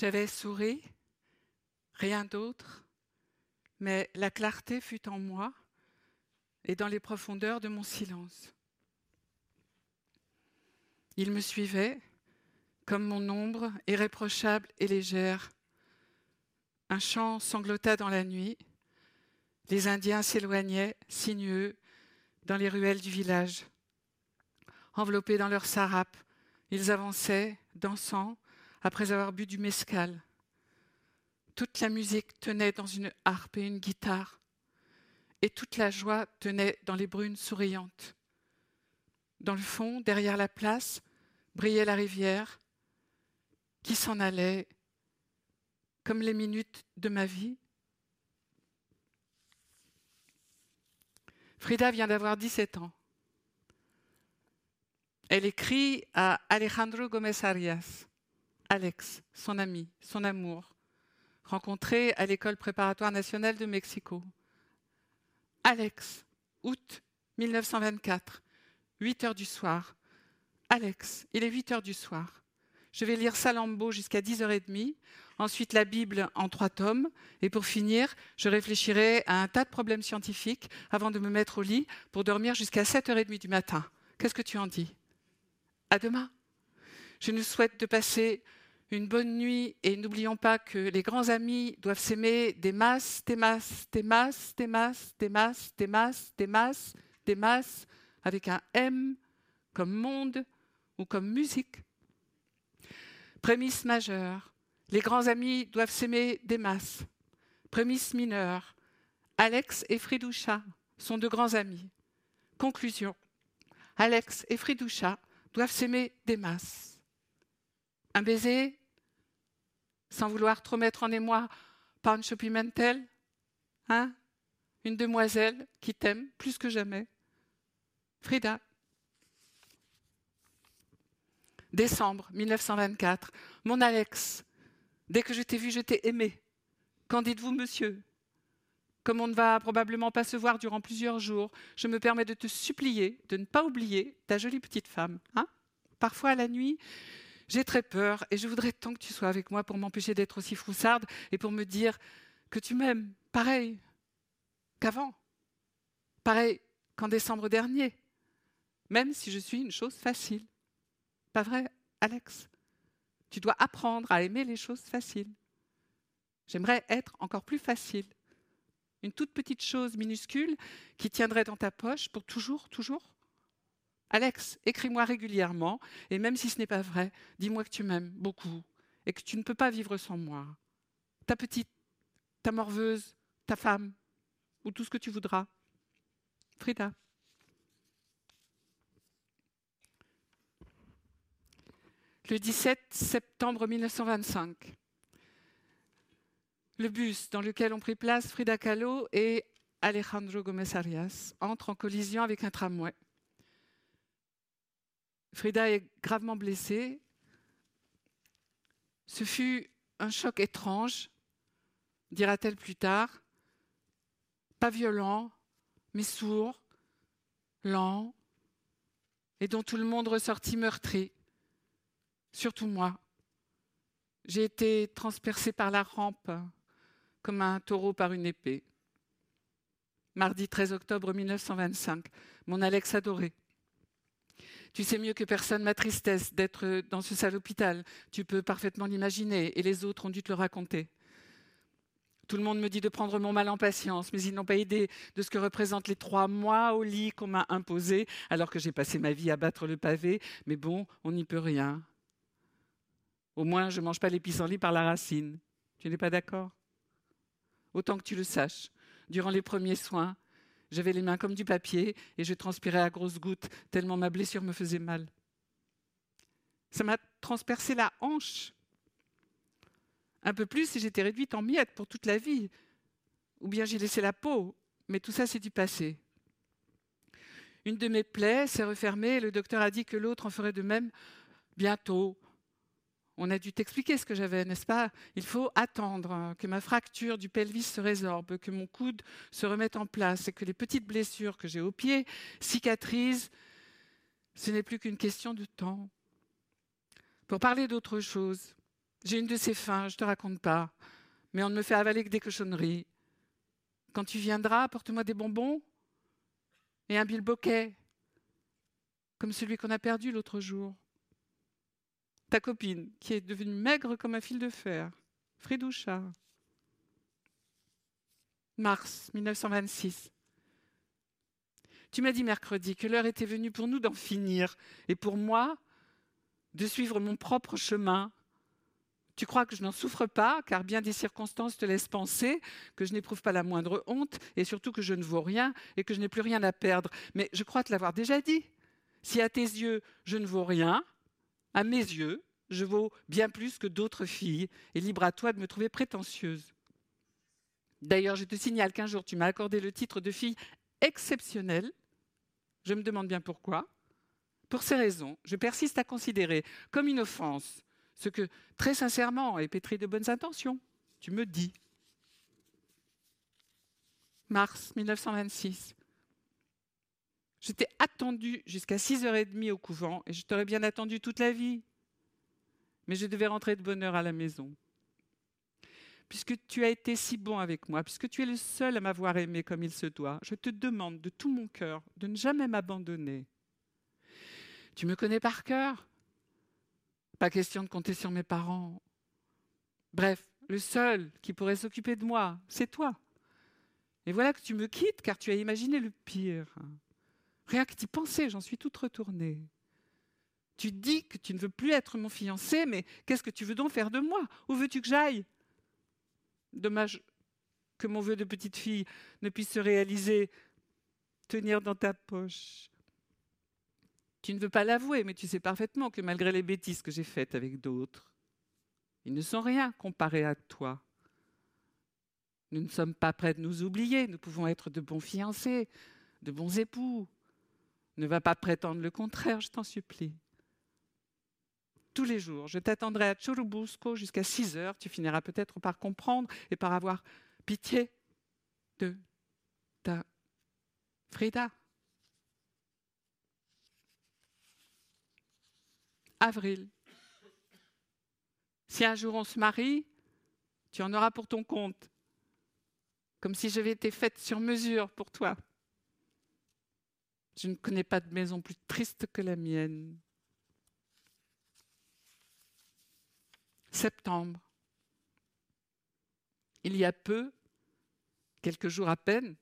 J'avais souri, rien d'autre, mais la clarté fut en moi et dans les profondeurs de mon silence. Il me suivait comme mon ombre, irréprochable et légère. Un chant sanglota dans la nuit. Les Indiens s'éloignaient, sinueux, dans les ruelles du village. Enveloppés dans leurs sarapes, ils avançaient, dansant, après avoir bu du mescal. Toute la musique tenait dans une harpe et une guitare, et toute la joie tenait dans les brunes souriantes. Dans le fond, derrière la place, brillait la rivière, qui s'en allait comme les minutes de ma vie. Frida vient d'avoir 17 ans. Elle écrit à Alejandro Gomez Arias, Alex, son ami, son amour, rencontré à l'école préparatoire nationale de Mexico. Alex, août 1924, 8 heures du soir. Alex, il est 8 heures du soir. Je vais lire Salambo jusqu'à 10h30, ensuite la Bible en trois tomes, et pour finir, je réfléchirai à un tas de problèmes scientifiques avant de me mettre au lit pour dormir jusqu'à 7h30 du matin. Qu'est-ce que tu en dis? À demain. Je nous souhaite de passer une bonne nuit et n'oublions pas que les grands amis doivent s'aimer des masses, des masses, des masses, des masses, des masses, des masses, des masses, des masses, avec un M comme monde ou comme musique. Prémisse majeure, les grands amis doivent s'aimer des masses. Prémisse mineure, Alex et Fridoucha sont de grands amis. Conclusion, Alex et Fridoucha doivent s'aimer des masses. Un baiser, sans vouloir trop mettre en émoi Pancho Pimentel, hein Une demoiselle qui t'aime plus que jamais. Frida. Décembre 1924. Mon Alex, dès que je t'ai vu, je t'ai aimé. Qu'en dites-vous, monsieur? Comme on ne va probablement pas se voir durant plusieurs jours, je me permets de te supplier de ne pas oublier ta jolie petite femme. Hein? Parfois, à la nuit, j'ai très peur et je voudrais tant que tu sois avec moi pour m'empêcher d'être aussi froussarde et pour me dire que tu m'aimes, pareil qu'avant, pareil qu'en décembre dernier, même si je suis une chose facile. Pas vrai, Alex? Tu dois apprendre à aimer les choses faciles. J'aimerais être encore plus facile. Une toute petite chose minuscule qui tiendrait dans ta poche pour toujours, toujours? Alex, écris-moi régulièrement, et même si ce n'est pas vrai, dis-moi que tu m'aimes beaucoup et que tu ne peux pas vivre sans moi. Ta petite, ta morveuse, ta femme, ou tout ce que tu voudras. Frida. le 17 septembre 1925. Le bus dans lequel ont pris place Frida Kahlo et Alejandro Gomez Arias entre en collision avec un tramway. Frida est gravement blessée. Ce fut un choc étrange, dira-t-elle plus tard, pas violent, mais sourd, lent, et dont tout le monde ressortit meurtri surtout moi. J'ai été transpercé par la rampe comme un taureau par une épée. Mardi 13 octobre 1925, mon Alex adoré. Tu sais mieux que personne ma tristesse d'être dans ce sale hôpital. Tu peux parfaitement l'imaginer et les autres ont dû te le raconter. Tout le monde me dit de prendre mon mal en patience, mais ils n'ont pas idée de ce que représentent les trois mois au lit qu'on m'a imposés, alors que j'ai passé ma vie à battre le pavé. Mais bon, on n'y peut rien. Au moins, je ne mange pas les pissenlits par la racine. Tu n'es pas d'accord? Autant que tu le saches, durant les premiers soins, j'avais les mains comme du papier et je transpirais à grosses gouttes tellement ma blessure me faisait mal. Ça m'a transpercé la hanche. Un peu plus et j'étais réduite en miettes pour toute la vie. Ou bien j'ai laissé la peau, mais tout ça c'est du passé. Une de mes plaies s'est refermée et le docteur a dit que l'autre en ferait de même bientôt, on a dû t'expliquer ce que j'avais, n'est-ce pas? Il faut attendre que ma fracture du pelvis se résorbe, que mon coude se remette en place et que les petites blessures que j'ai au pied cicatrisent. Ce n'est plus qu'une question de temps. Pour parler d'autre chose, J'ai une de ces fins, je te raconte pas, mais on ne me fait avaler que des cochonneries. Quand tu viendras, apporte-moi des bonbons et un bilboquet, comme celui qu'on a perdu l'autre jour. Ta copine, qui est devenue maigre comme un fil de fer, Fridoucha. Mars 1926. Tu m'as dit mercredi que l'heure était venue pour nous d'en finir, et pour moi, de suivre mon propre chemin. Tu crois que je n'en souffre pas, car bien des circonstances te laissent penser que je n'éprouve pas la moindre honte, et surtout que je ne vaux rien, et que je n'ai plus rien à perdre. Mais je crois te l'avoir déjà dit. Si à tes yeux je ne vaux rien, à mes yeux, je vaux bien plus que d'autres filles, et libre à toi de me trouver prétentieuse. D'ailleurs, je te signale qu'un jour tu m'as accordé le titre de fille exceptionnelle. Je me demande bien pourquoi. Pour ces raisons, je persiste à considérer comme une offense ce que, très sincèrement et pétri de bonnes intentions, tu me dis. Mars 1926. Je t'ai attendu jusqu'à 6h30 au couvent et je t'aurais bien attendu toute la vie. Mais je devais rentrer de bonne heure à la maison. Puisque tu as été si bon avec moi, puisque tu es le seul à m'avoir aimé comme il se doit, je te demande de tout mon cœur de ne jamais m'abandonner. Tu me connais par cœur? Pas question de compter sur mes parents. Bref, le seul qui pourrait s'occuper de moi, c'est toi. Et voilà que tu me quittes car tu as imaginé le pire. Rien que d'y penser, j'en suis toute retournée. Tu dis que tu ne veux plus être mon fiancé, mais qu'est-ce que tu veux donc faire de moi? Où veux-tu que j'aille? Dommage que mon vœu de petite fille ne puisse se réaliser. Tenir dans ta poche. Tu ne veux pas l'avouer, mais tu sais parfaitement que malgré les bêtises que j'ai faites avec d'autres, ils ne sont rien comparés à toi. Nous ne sommes pas prêts de nous oublier, nous pouvons être de bons fiancés, de bons époux. Ne va pas prétendre le contraire, je t'en supplie. Tous les jours, je t'attendrai à Churubusco jusqu'à 6 heures. Tu finiras peut-être par comprendre et par avoir pitié de ta Frida. Avril. Si un jour on se marie, tu en auras pour ton compte, comme si j'avais été faite sur mesure pour toi. Je ne connais pas de maison plus triste que la mienne. Septembre. Il y a peu, quelques jours à peine,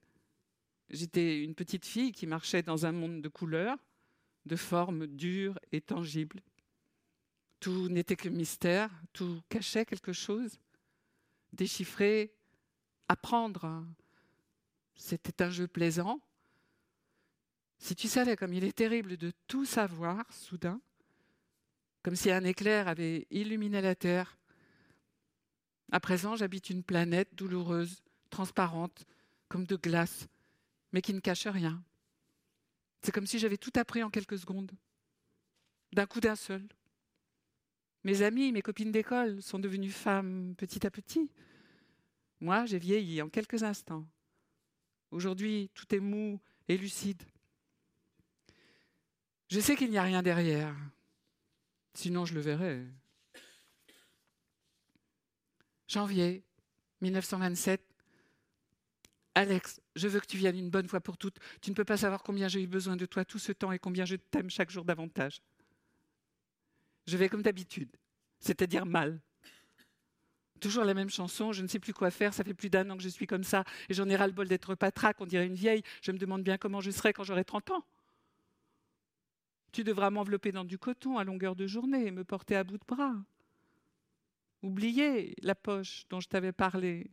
j'étais une petite fille qui marchait dans un monde de couleurs, de formes dures et tangibles. Tout n'était que mystère, tout cachait quelque chose. Déchiffrer, apprendre, c'était un jeu plaisant. Si tu savais comme il est terrible de tout savoir soudain, comme si un éclair avait illuminé la Terre. À présent, j'habite une planète douloureuse, transparente, comme de glace, mais qui ne cache rien. C'est comme si j'avais tout appris en quelques secondes, d'un coup d'un seul. Mes amis, mes copines d'école sont devenues femmes petit à petit. Moi, j'ai vieilli en quelques instants. Aujourd'hui, tout est mou et lucide. Je sais qu'il n'y a rien derrière. Sinon, je le verrais. Janvier 1927. Alex, je veux que tu viennes une bonne fois pour toutes. Tu ne peux pas savoir combien j'ai eu besoin de toi tout ce temps et combien je t'aime chaque jour davantage. Je vais comme d'habitude, c'est-à-dire mal. Toujours la même chanson, je ne sais plus quoi faire, ça fait plus d'un an que je suis comme ça, et j'en ai ras-le-bol d'être patraque, on dirait une vieille, je me demande bien comment je serai quand j'aurai 30 ans. Tu devras m'envelopper dans du coton à longueur de journée et me porter à bout de bras. Oubliez la poche dont je t'avais parlé,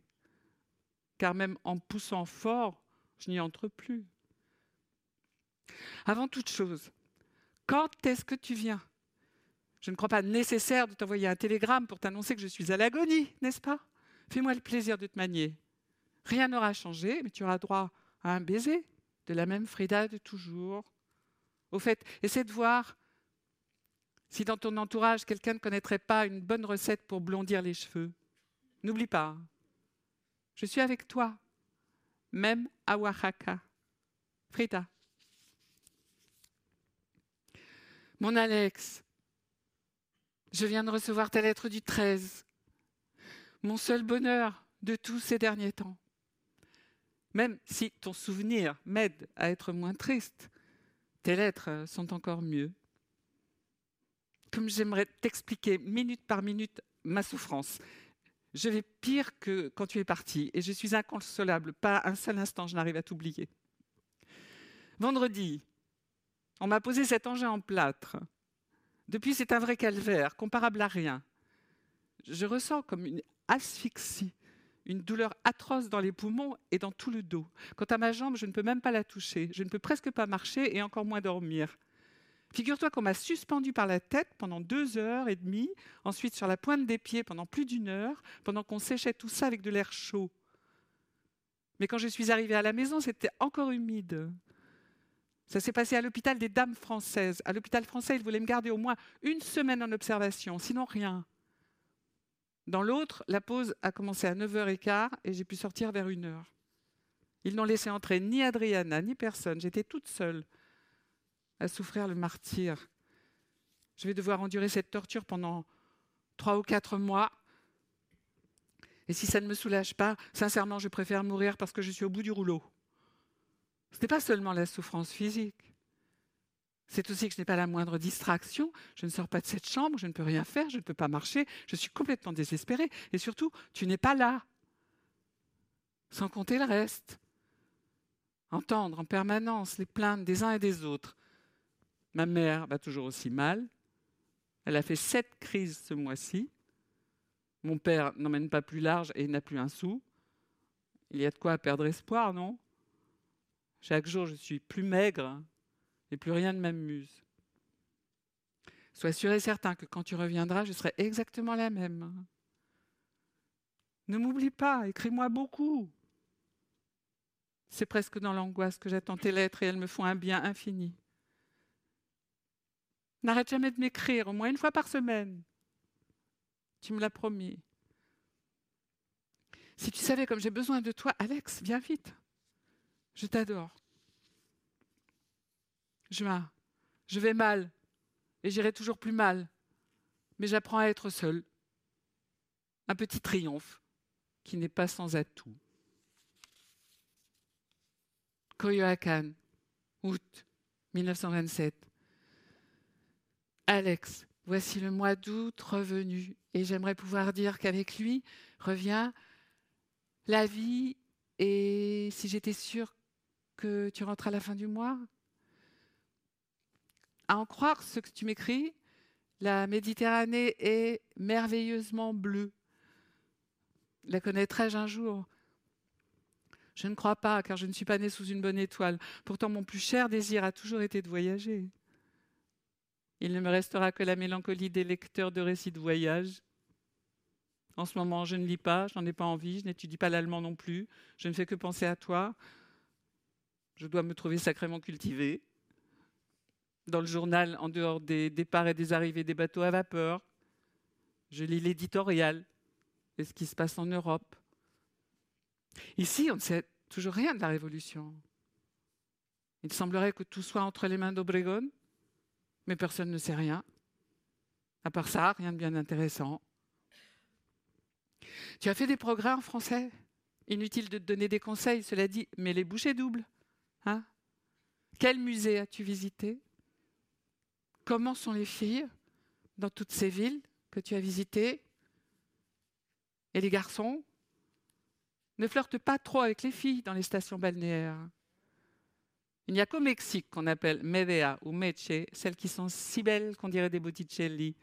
car même en poussant fort, je n'y entre plus. Avant toute chose, quand est-ce que tu viens? Je ne crois pas nécessaire de t'envoyer un télégramme pour t'annoncer que je suis à l'agonie, n'est-ce pas? Fais-moi le plaisir de te manier. Rien n'aura changé, mais tu auras droit à un baiser de la même Frida de toujours, au fait, essaie de voir si dans ton entourage, quelqu'un ne connaîtrait pas une bonne recette pour blondir les cheveux. N'oublie pas, je suis avec toi, même à Oaxaca. Frida. Mon Alex, je viens de recevoir ta lettre du 13 mon seul bonheur de tous ces derniers temps. Même si ton souvenir m'aide à être moins triste, tes lettres sont encore mieux. Comme j'aimerais t'expliquer minute par minute ma souffrance. Je vais pire que quand tu es parti et je suis inconsolable. Pas un seul instant je n'arrive à t'oublier. Vendredi, on m'a posé cet engin en plâtre. Depuis, c'est un vrai calvaire, comparable à rien. Je ressens comme une asphyxie, une douleur atroce dans les poumons et dans tout le dos. Quant à ma jambe, je ne peux même pas la toucher. Je ne peux presque pas marcher et encore moins dormir. Figure-toi qu'on m'a suspendu par la tête pendant deux heures et demie, ensuite sur la pointe des pieds pendant plus d'une heure, pendant qu'on séchait tout ça avec de l'air chaud. Mais quand je suis arrivée à la maison, c'était encore humide. Ça s'est passé à l'hôpital des Dames françaises. À l'hôpital français, ils voulaient me garder au moins une semaine en observation, sinon rien. Dans l'autre, la pause a commencé à 9h15 et j'ai pu sortir vers 1h. Ils n'ont laissé entrer ni Adriana, ni personne. J'étais toute seule à souffrir le martyr. Je vais devoir endurer cette torture pendant trois ou quatre mois. Et si ça ne me soulage pas, sincèrement, je préfère mourir parce que je suis au bout du rouleau. Ce n'est pas seulement la souffrance physique. C'est aussi que je n'ai pas la moindre distraction. Je ne sors pas de cette chambre, je ne peux rien faire, je ne peux pas marcher, je suis complètement désespérée. Et surtout, tu n'es pas là. Sans compter le reste. Entendre en permanence les plaintes des uns et des autres. Ma mère va toujours aussi mal. Elle a fait sept crises ce mois-ci. Mon père n'emmène pas plus large et n'a plus un sou. Il y a de quoi perdre espoir, non? Chaque jour, je suis plus maigre plus rien ne m'amuse. Sois sûr et certain que quand tu reviendras, je serai exactement la même. Ne m'oublie pas, écris-moi beaucoup. C'est presque dans l'angoisse que j'attends tes lettres et elles me font un bien infini. N'arrête jamais de m'écrire, au moins une fois par semaine. Tu me l'as promis. Si tu savais comme j'ai besoin de toi, Alex, viens vite. Je t'adore. Juin, je vais mal et j'irai toujours plus mal, mais j'apprends à être seul. Un petit triomphe qui n'est pas sans atout. Coyoacán, août 1927. Alex, voici le mois d'août revenu et j'aimerais pouvoir dire qu'avec lui revient la vie et si j'étais sûre que tu rentres à la fin du mois À en croire ce que tu m'écris, la Méditerranée est merveilleusement bleue. La connaîtrai-je un jour? Je ne crois pas, car je ne suis pas née sous une bonne étoile. Pourtant, mon plus cher désir a toujours été de voyager. Il ne me restera que la mélancolie des lecteurs de récits de voyage. En ce moment, je ne lis pas, je n'en ai pas envie, je n'étudie pas l'allemand non plus, je ne fais que penser à toi. Je dois me trouver sacrément cultivée. Dans le journal, en dehors des départs et des arrivées des bateaux à vapeur, je lis l'éditorial et ce qui se passe en Europe. Ici, on ne sait toujours rien de la Révolution. Il semblerait que tout soit entre les mains d'Obregon, mais personne ne sait rien. À part ça, rien de bien intéressant. Tu as fait des progrès en français? Inutile de te donner des conseils, cela dit, mais les bouchées doubles. Hein? Quel musée as-tu visité? Comment sont les filles dans toutes ces villes que tu as visitées Et les garçons Ne flirte pas trop avec les filles dans les stations balnéaires. Il n'y a qu'au Mexique qu'on appelle Medea ou Meche, celles qui sont si belles qu'on dirait des Botticelli,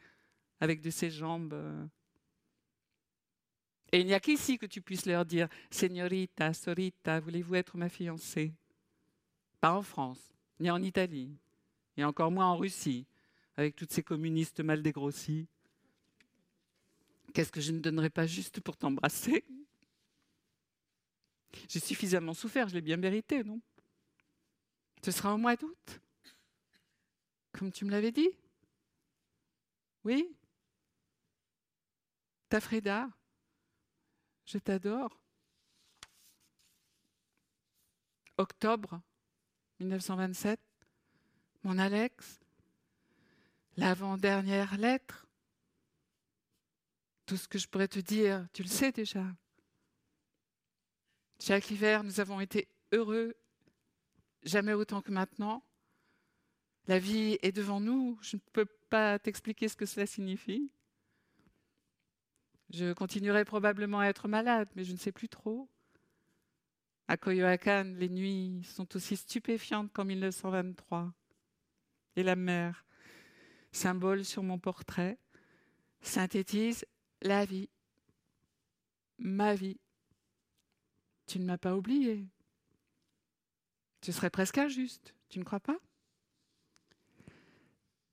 avec de ces jambes. Et il n'y a qu'ici que tu puisses leur dire Señorita, Sorita, voulez-vous être ma fiancée? Pas en France, ni en Italie, et encore moins en Russie, avec toutes ces communistes mal dégrossis. Qu'est-ce que je ne donnerais pas juste pour t'embrasser? J'ai suffisamment souffert, je l'ai bien mérité, non? Ce sera au mois d'août. Comme tu me l'avais dit. Oui. Ta Frida Je t'adore. Octobre 1927, mon Alex, l'avant-dernière lettre. Tout ce que je pourrais te dire, tu le sais déjà. Chaque hiver, nous avons été heureux, jamais autant que maintenant. La vie est devant nous, je ne peux pas t'expliquer ce que cela signifie. Je continuerai probablement à être malade, mais je ne sais plus trop. À Coyoacán, les nuits sont aussi stupéfiantes qu'en 1923. Et la mer, symbole sur mon portrait, synthétise la vie, ma vie. Tu ne m'as pas oublié. Ce serait presque injuste, tu ne crois pas?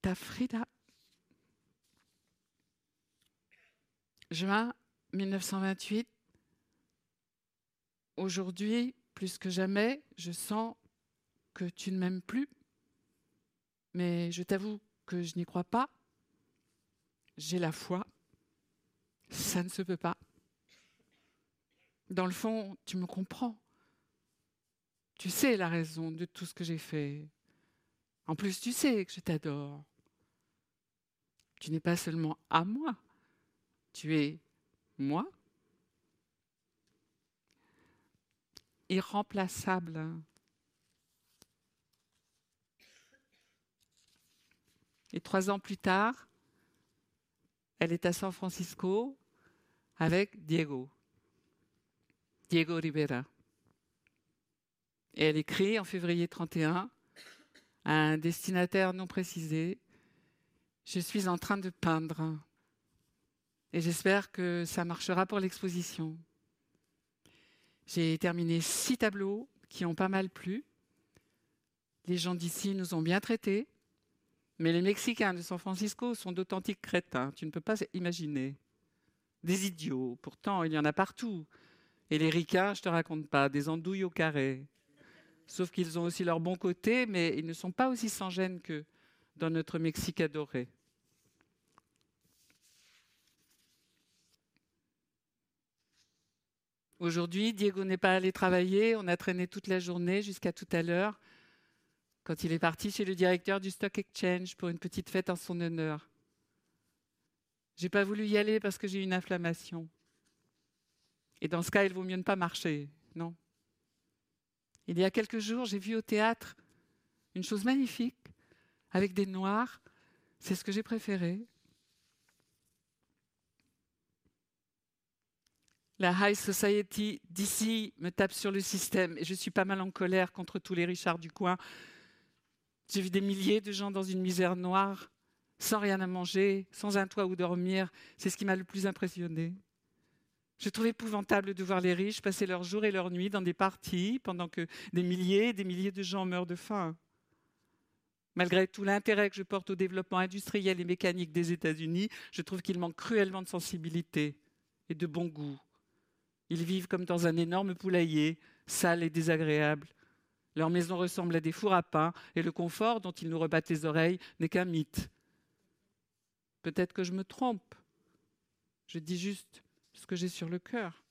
Ta Frida. Juin 1928. Aujourd'hui, plus que jamais, je sens que tu ne m'aimes plus. Mais je t'avoue je n'y crois pas. J'ai la foi. Ça ne se peut pas. Dans le fond, tu me comprends. Tu sais la raison de tout ce que j'ai fait. En plus, tu sais que je t'adore. Tu n'es pas seulement à moi, tu es moi. Irremplaçable. Et trois ans plus tard, elle est à San Francisco avec Diego, Diego Rivera. Et elle écrit en février 31 à un destinataire non précisé, Je suis en train de peindre et j'espère que ça marchera pour l'exposition. J'ai terminé six tableaux qui ont pas mal plu. Les gens d'ici nous ont bien traités. Mais les Mexicains de San Francisco sont d'authentiques crétins, tu ne peux pas imaginer. Des idiots, pourtant il y en a partout. Et les ricains, je te raconte pas, des andouilles au carré. Sauf qu'ils ont aussi leur bon côté, mais ils ne sont pas aussi sans gêne que dans notre Mexique adoré. Aujourd'hui, Diego n'est pas allé travailler, on a traîné toute la journée jusqu'à tout à l'heure quand il est parti chez le directeur du Stock Exchange pour une petite fête en son honneur. J'ai pas voulu y aller parce que j'ai une inflammation. Et dans ce cas, il vaut mieux ne pas marcher, non? Il y a quelques jours, j'ai vu au théâtre une chose magnifique avec des noirs. C'est ce que j'ai préféré. La high society d'ici me tape sur le système et je suis pas mal en colère contre tous les Richards du coin j'ai vu des milliers de gens dans une misère noire, sans rien à manger, sans un toit où dormir. C'est ce qui m'a le plus impressionné. Je trouve épouvantable de voir les riches passer leurs jours et leurs nuits dans des parties pendant que des milliers et des milliers de gens meurent de faim. Malgré tout l'intérêt que je porte au développement industriel et mécanique des États-Unis, je trouve qu'il manque cruellement de sensibilité et de bon goût. Ils vivent comme dans un énorme poulailler, sale et désagréable, leur maison ressemble à des fours à pain et le confort dont ils nous rebattent les oreilles n'est qu'un mythe. Peut-être que je me trompe. Je dis juste ce que j'ai sur le cœur.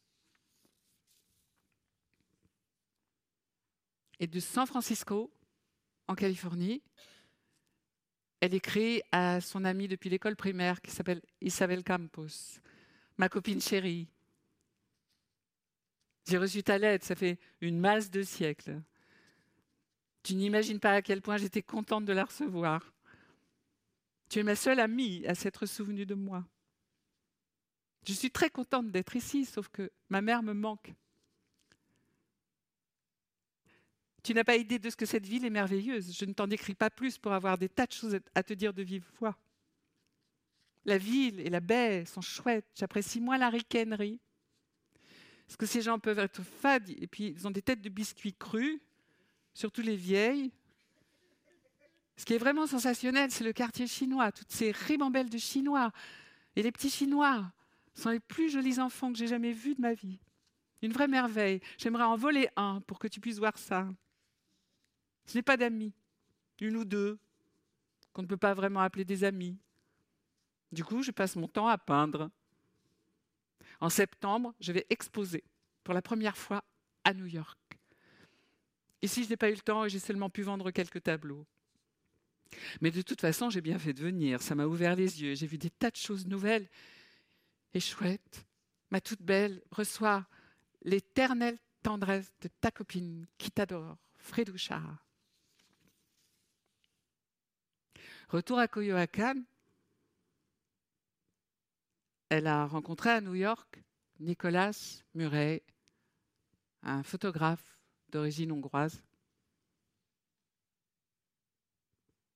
Et de San Francisco, en Californie, elle écrit à son amie depuis l'école primaire qui s'appelle Isabel Campos, ma copine chérie. J'ai reçu ta lettre, ça fait une masse de siècles. Tu n'imagines pas à quel point j'étais contente de la recevoir. Tu es ma seule amie à s'être souvenue de moi. Je suis très contente d'être ici, sauf que ma mère me manque. Tu n'as pas idée de ce que cette ville est merveilleuse. Je ne t'en décris pas plus pour avoir des tas de choses à te dire de vive voix. La ville et la baie sont chouettes. J'apprécie moins la ricanerie. Parce que ces gens peuvent être fades et puis ils ont des têtes de biscuits crus surtout les vieilles. Ce qui est vraiment sensationnel, c'est le quartier chinois, toutes ces ribambelles de Chinois. Et les petits Chinois sont les plus jolis enfants que j'ai jamais vus de ma vie. Une vraie merveille. J'aimerais en voler un pour que tu puisses voir ça. Je n'ai pas d'amis, une ou deux, qu'on ne peut pas vraiment appeler des amis. Du coup, je passe mon temps à peindre. En septembre, je vais exposer pour la première fois à New York. Ici, je n'ai pas eu le temps et j'ai seulement pu vendre quelques tableaux. Mais de toute façon, j'ai bien fait de venir. Ça m'a ouvert les yeux. J'ai vu des tas de choses nouvelles. Et chouette, ma toute belle, reçois l'éternelle tendresse de ta copine qui t'adore, Fredoucha. Retour à Coyoacán, elle a rencontré à New York Nicolas Murray, un photographe d'origine hongroise.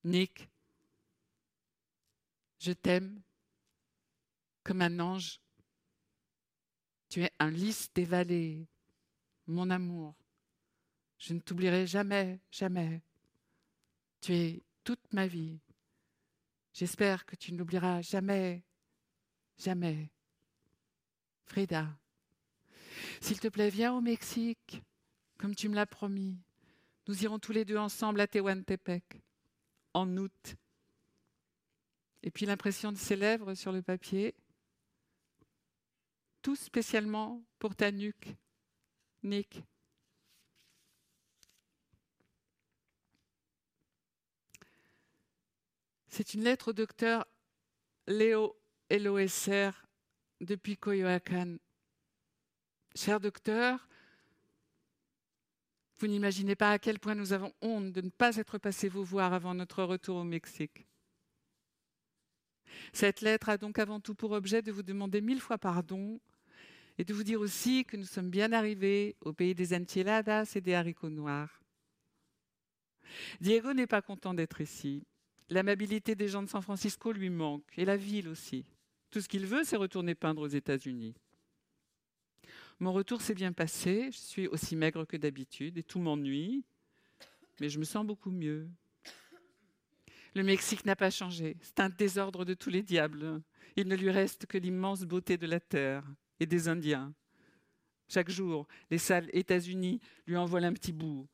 Nick, je t'aime comme un ange. Tu es un lys des vallées, mon amour. Je ne t'oublierai jamais, jamais. Tu es toute ma vie. J'espère que tu n'oublieras jamais, jamais. Frida, s'il te plaît, viens au Mexique, comme tu me l'as promis. Nous irons tous les deux ensemble à Tehuantepec, en août. Et puis l'impression de ses lèvres sur le papier, tout spécialement pour ta nuque, Nick. C'est une lettre au docteur Léo LOSR depuis Coyoacán. Cher docteur, vous n'imaginez pas à quel point nous avons honte de ne pas être passés vous voir avant notre retour au Mexique. Cette lettre a donc avant tout pour objet de vous demander mille fois pardon et de vous dire aussi que nous sommes bien arrivés au pays des enchiladas et des haricots noirs. Diego n'est pas content d'être ici. L'amabilité des gens de San Francisco lui manque, et la ville aussi. Tout ce qu'il veut, c'est retourner peindre aux États-Unis. Mon retour s'est bien passé, je suis aussi maigre que d'habitude, et tout m'ennuie, mais je me sens beaucoup mieux. Le Mexique n'a pas changé, c'est un désordre de tous les diables. Il ne lui reste que l'immense beauté de la terre et des Indiens. Chaque jour, les salles États-Unis lui envoient un petit bout.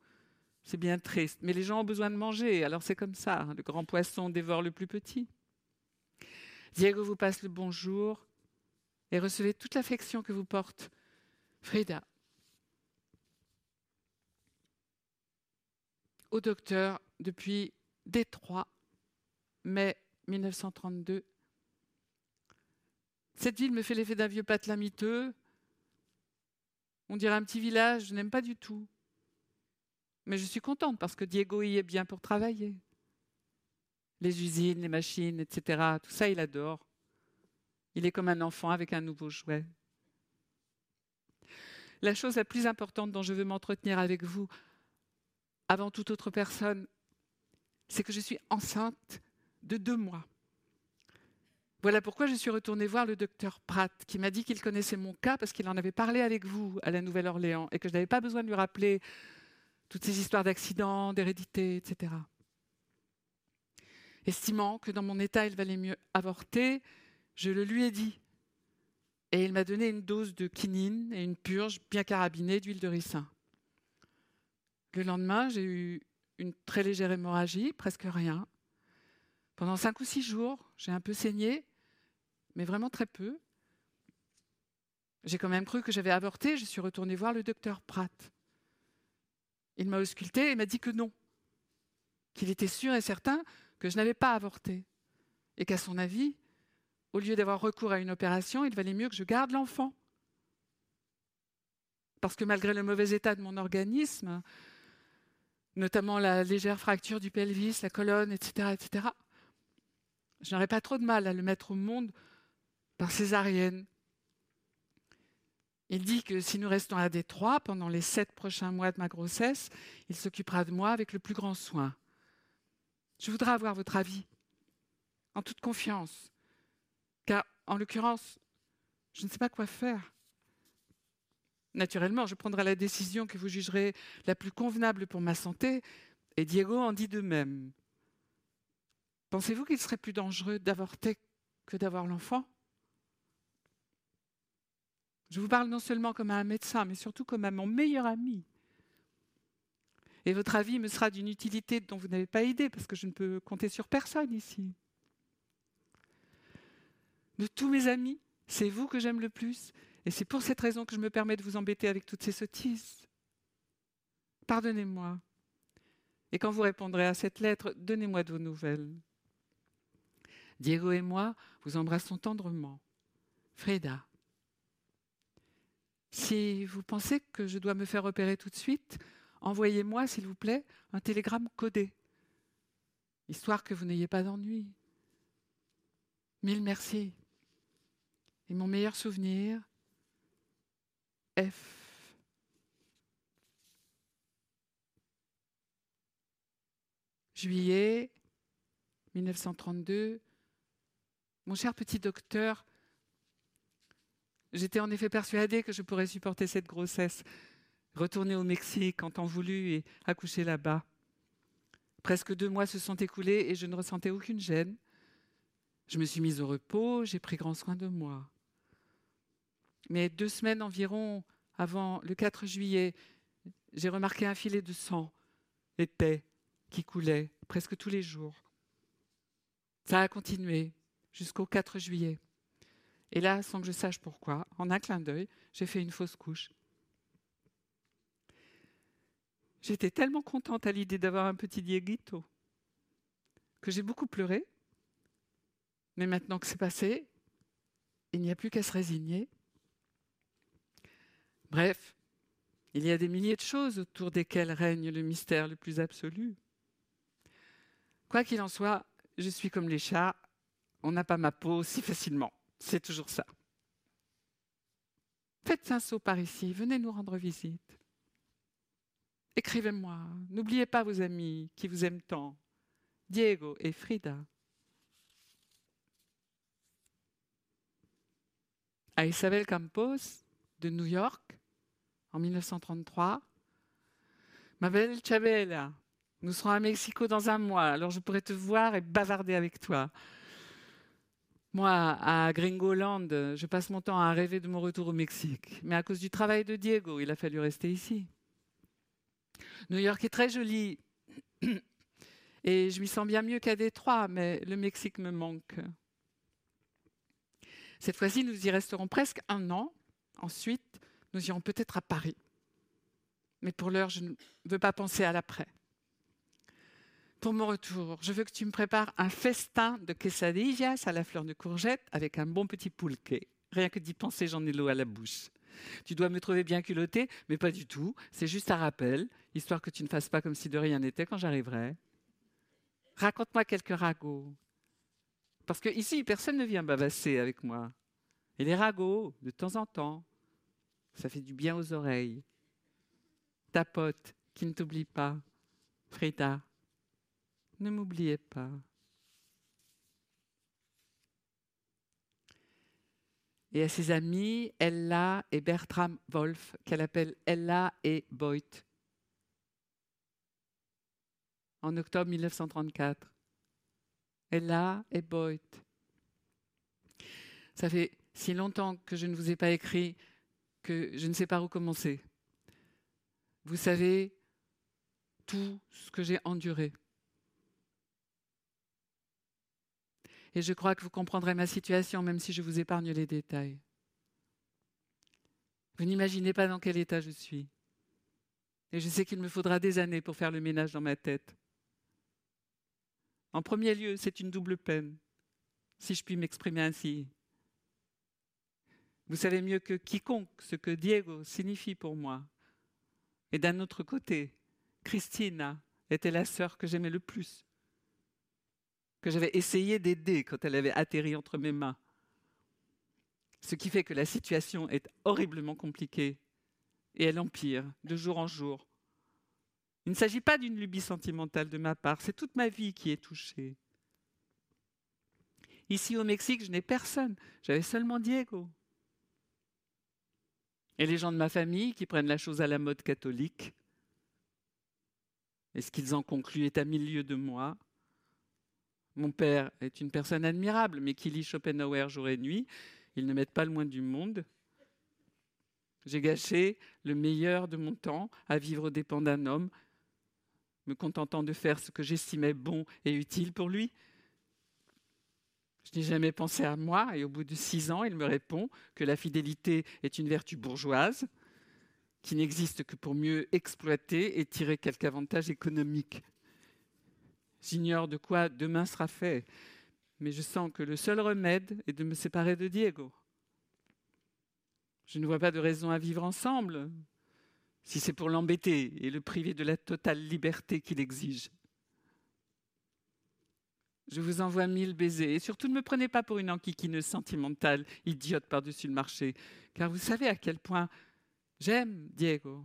C'est bien triste, mais les gens ont besoin de manger, alors c'est comme ça. Le grand poisson dévore le plus petit. Diego vous passe le bonjour et recevez toute l'affection que vous porte Frida. Au docteur depuis Détroit, mai 1932. Cette ville me fait l'effet d'un vieux patelin miteux. On dirait un petit village, je n'aime pas du tout. Mais je suis contente parce que Diego y est bien pour travailler. Les usines, les machines, etc. Tout ça, il adore. Il est comme un enfant avec un nouveau jouet. La chose la plus importante dont je veux m'entretenir avec vous, avant toute autre personne, c'est que je suis enceinte de deux mois. Voilà pourquoi je suis retournée voir le docteur Pratt, qui m'a dit qu'il connaissait mon cas parce qu'il en avait parlé avec vous à la Nouvelle-Orléans et que je n'avais pas besoin de lui rappeler toutes ces histoires d'accidents, d'hérédité, etc. Estimant que dans mon état, il valait mieux avorter, je le lui ai dit. Et il m'a donné une dose de quinine et une purge bien carabinée d'huile de ricin. Le lendemain, j'ai eu une très légère hémorragie, presque rien. Pendant cinq ou six jours, j'ai un peu saigné, mais vraiment très peu. J'ai quand même cru que j'avais avorté, je suis retournée voir le docteur Pratt. Il m'a ausculté et m'a dit que non, qu'il était sûr et certain que je n'avais pas avorté, et qu'à son avis, au lieu d'avoir recours à une opération, il valait mieux que je garde l'enfant. Parce que malgré le mauvais état de mon organisme, notamment la légère fracture du pelvis, la colonne, etc., etc., je n'aurais pas trop de mal à le mettre au monde par césarienne il dit que si nous restons à Détroit pendant les sept prochains mois de ma grossesse, il s'occupera de moi avec le plus grand soin. Je voudrais avoir votre avis, en toute confiance, car en l'occurrence, je ne sais pas quoi faire. Naturellement, je prendrai la décision que vous jugerez la plus convenable pour ma santé, et Diego en dit de même. Pensez-vous qu'il serait plus dangereux d'avorter que d'avoir l'enfant? Je vous parle non seulement comme à un médecin, mais surtout comme à mon meilleur ami. Et votre avis me sera d'une utilité dont vous n'avez pas idée, parce que je ne peux compter sur personne ici. De tous mes amis, c'est vous que j'aime le plus, et c'est pour cette raison que je me permets de vous embêter avec toutes ces sottises. Pardonnez-moi. Et quand vous répondrez à cette lettre, donnez-moi de vos nouvelles. Diego et moi vous embrassons tendrement. Frida, si vous pensez que je dois me faire opérer tout de suite, envoyez-moi, s'il vous plaît, un télégramme codé, histoire que vous n'ayez pas d'ennui. Mille merci. Et mon meilleur souvenir, F. Juillet 1932. Mon cher petit docteur, j'étais en effet persuadée que je pourrais supporter cette grossesse, retourner au Mexique en temps voulu et accoucher là-bas. Presque deux mois se sont écoulés et je ne ressentais aucune gêne. Je me suis mise au repos, j'ai pris grand soin de moi. Mais deux semaines environ avant le 4 juillet, j'ai remarqué un filet de sang épais qui coulait presque tous les jours. Ça a continué jusqu'au 4 juillet. Et là, sans que je sache pourquoi, en un clin d'œil, j'ai fait une fausse couche. J'étais tellement contente à l'idée d'avoir un petit Dieguito que j'ai beaucoup pleuré. Mais maintenant que c'est passé, il n'y a plus qu'à se résigner. Bref, il y a des milliers de choses autour desquelles règne le mystère le plus absolu. Quoi qu'il en soit, je suis comme les chats, on n'a pas ma peau si facilement. C'est toujours ça. Faites un saut par ici, venez nous rendre visite. Écrivez-moi, n'oubliez pas vos amis qui vous aiment tant, Diego et Frida. À Isabel Campos de New York, en 1933, Ma belle Chabela, nous serons à Mexico dans un mois, alors je pourrai te voir et bavarder avec toi. Moi, à Gringoland, je passe mon temps à rêver de mon retour au Mexique. Mais à cause du travail de Diego, il a fallu rester ici. New York est très joli et je m'y sens bien mieux qu'à Détroit, mais le Mexique me manque. Cette fois-ci, nous y resterons presque un an. Ensuite, nous irons peut-être à Paris. Mais pour l'heure, je ne veux pas penser à l'après pour mon retour, je veux que tu me prépares un festin de quesadillas à la fleur de courgette avec un bon petit poulquet. Rien que d'y penser, j'en ai l'eau à la bouche. Tu dois me trouver bien culotté, mais pas du tout. C'est juste un rappel, histoire que tu ne fasses pas comme si de rien n'était quand j'arriverai. Raconte-moi quelques ragots. Parce que ici, personne ne vient bavasser avec moi. Et les ragots, de temps en temps, ça fait du bien aux oreilles. Ta pote, qui ne t'oublie pas, Frida ne m'oubliez pas. Et à ses amis, Ella et Bertram Wolf, qu'elle appelle Ella et Boyd, en octobre 1934. Ella et Boyd. Ça fait si longtemps que je ne vous ai pas écrit que je ne sais pas où commencer. Vous savez tout ce que j'ai enduré. Et je crois que vous comprendrez ma situation, même si je vous épargne les détails. Vous n'imaginez pas dans quel état je suis. Et je sais qu'il me faudra des années pour faire le ménage dans ma tête. En premier lieu, c'est une double peine, si je puis m'exprimer ainsi. Vous savez mieux que quiconque ce que Diego signifie pour moi. Et d'un autre côté, Christina était la sœur que j'aimais le plus que j'avais essayé d'aider quand elle avait atterri entre mes mains. Ce qui fait que la situation est horriblement compliquée et elle empire de jour en jour. Il ne s'agit pas d'une lubie sentimentale de ma part, c'est toute ma vie qui est touchée. Ici au Mexique, je n'ai personne, j'avais seulement Diego. Et les gens de ma famille qui prennent la chose à la mode catholique. Et ce qu'ils en concluent est à mille lieues de moi. Mon père est une personne admirable, mais qui lit Schopenhauer jour et nuit. Il ne m'aide pas le moins du monde. J'ai gâché le meilleur de mon temps à vivre aux dépens d'un homme, me contentant de faire ce que j'estimais bon et utile pour lui. Je n'ai jamais pensé à moi et au bout de six ans, il me répond que la fidélité est une vertu bourgeoise qui n'existe que pour mieux exploiter et tirer quelque avantage économique J'ignore de quoi demain sera fait, mais je sens que le seul remède est de me séparer de Diego. Je ne vois pas de raison à vivre ensemble, si c'est pour l'embêter et le priver de la totale liberté qu'il exige. Je vous envoie mille baisers. Et surtout, ne me prenez pas pour une enquiquineuse sentimentale, idiote par-dessus le marché. Car vous savez à quel point j'aime Diego.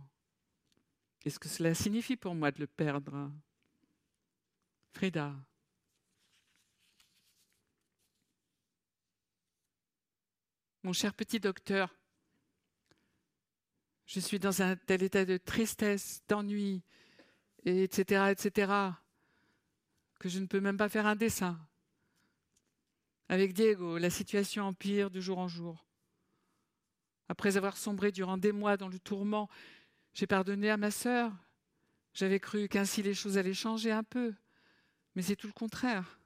Et ce que cela signifie pour moi de le perdre? Frida. Mon cher petit docteur, je suis dans un tel état de tristesse, d'ennui, etc., etc., que je ne peux même pas faire un dessin. Avec Diego, la situation empire de jour en jour. Après avoir sombré durant des mois dans le tourment, j'ai pardonné à ma sœur. J'avais cru qu'ainsi les choses allaient changer un peu, mais c'est tout le contraire.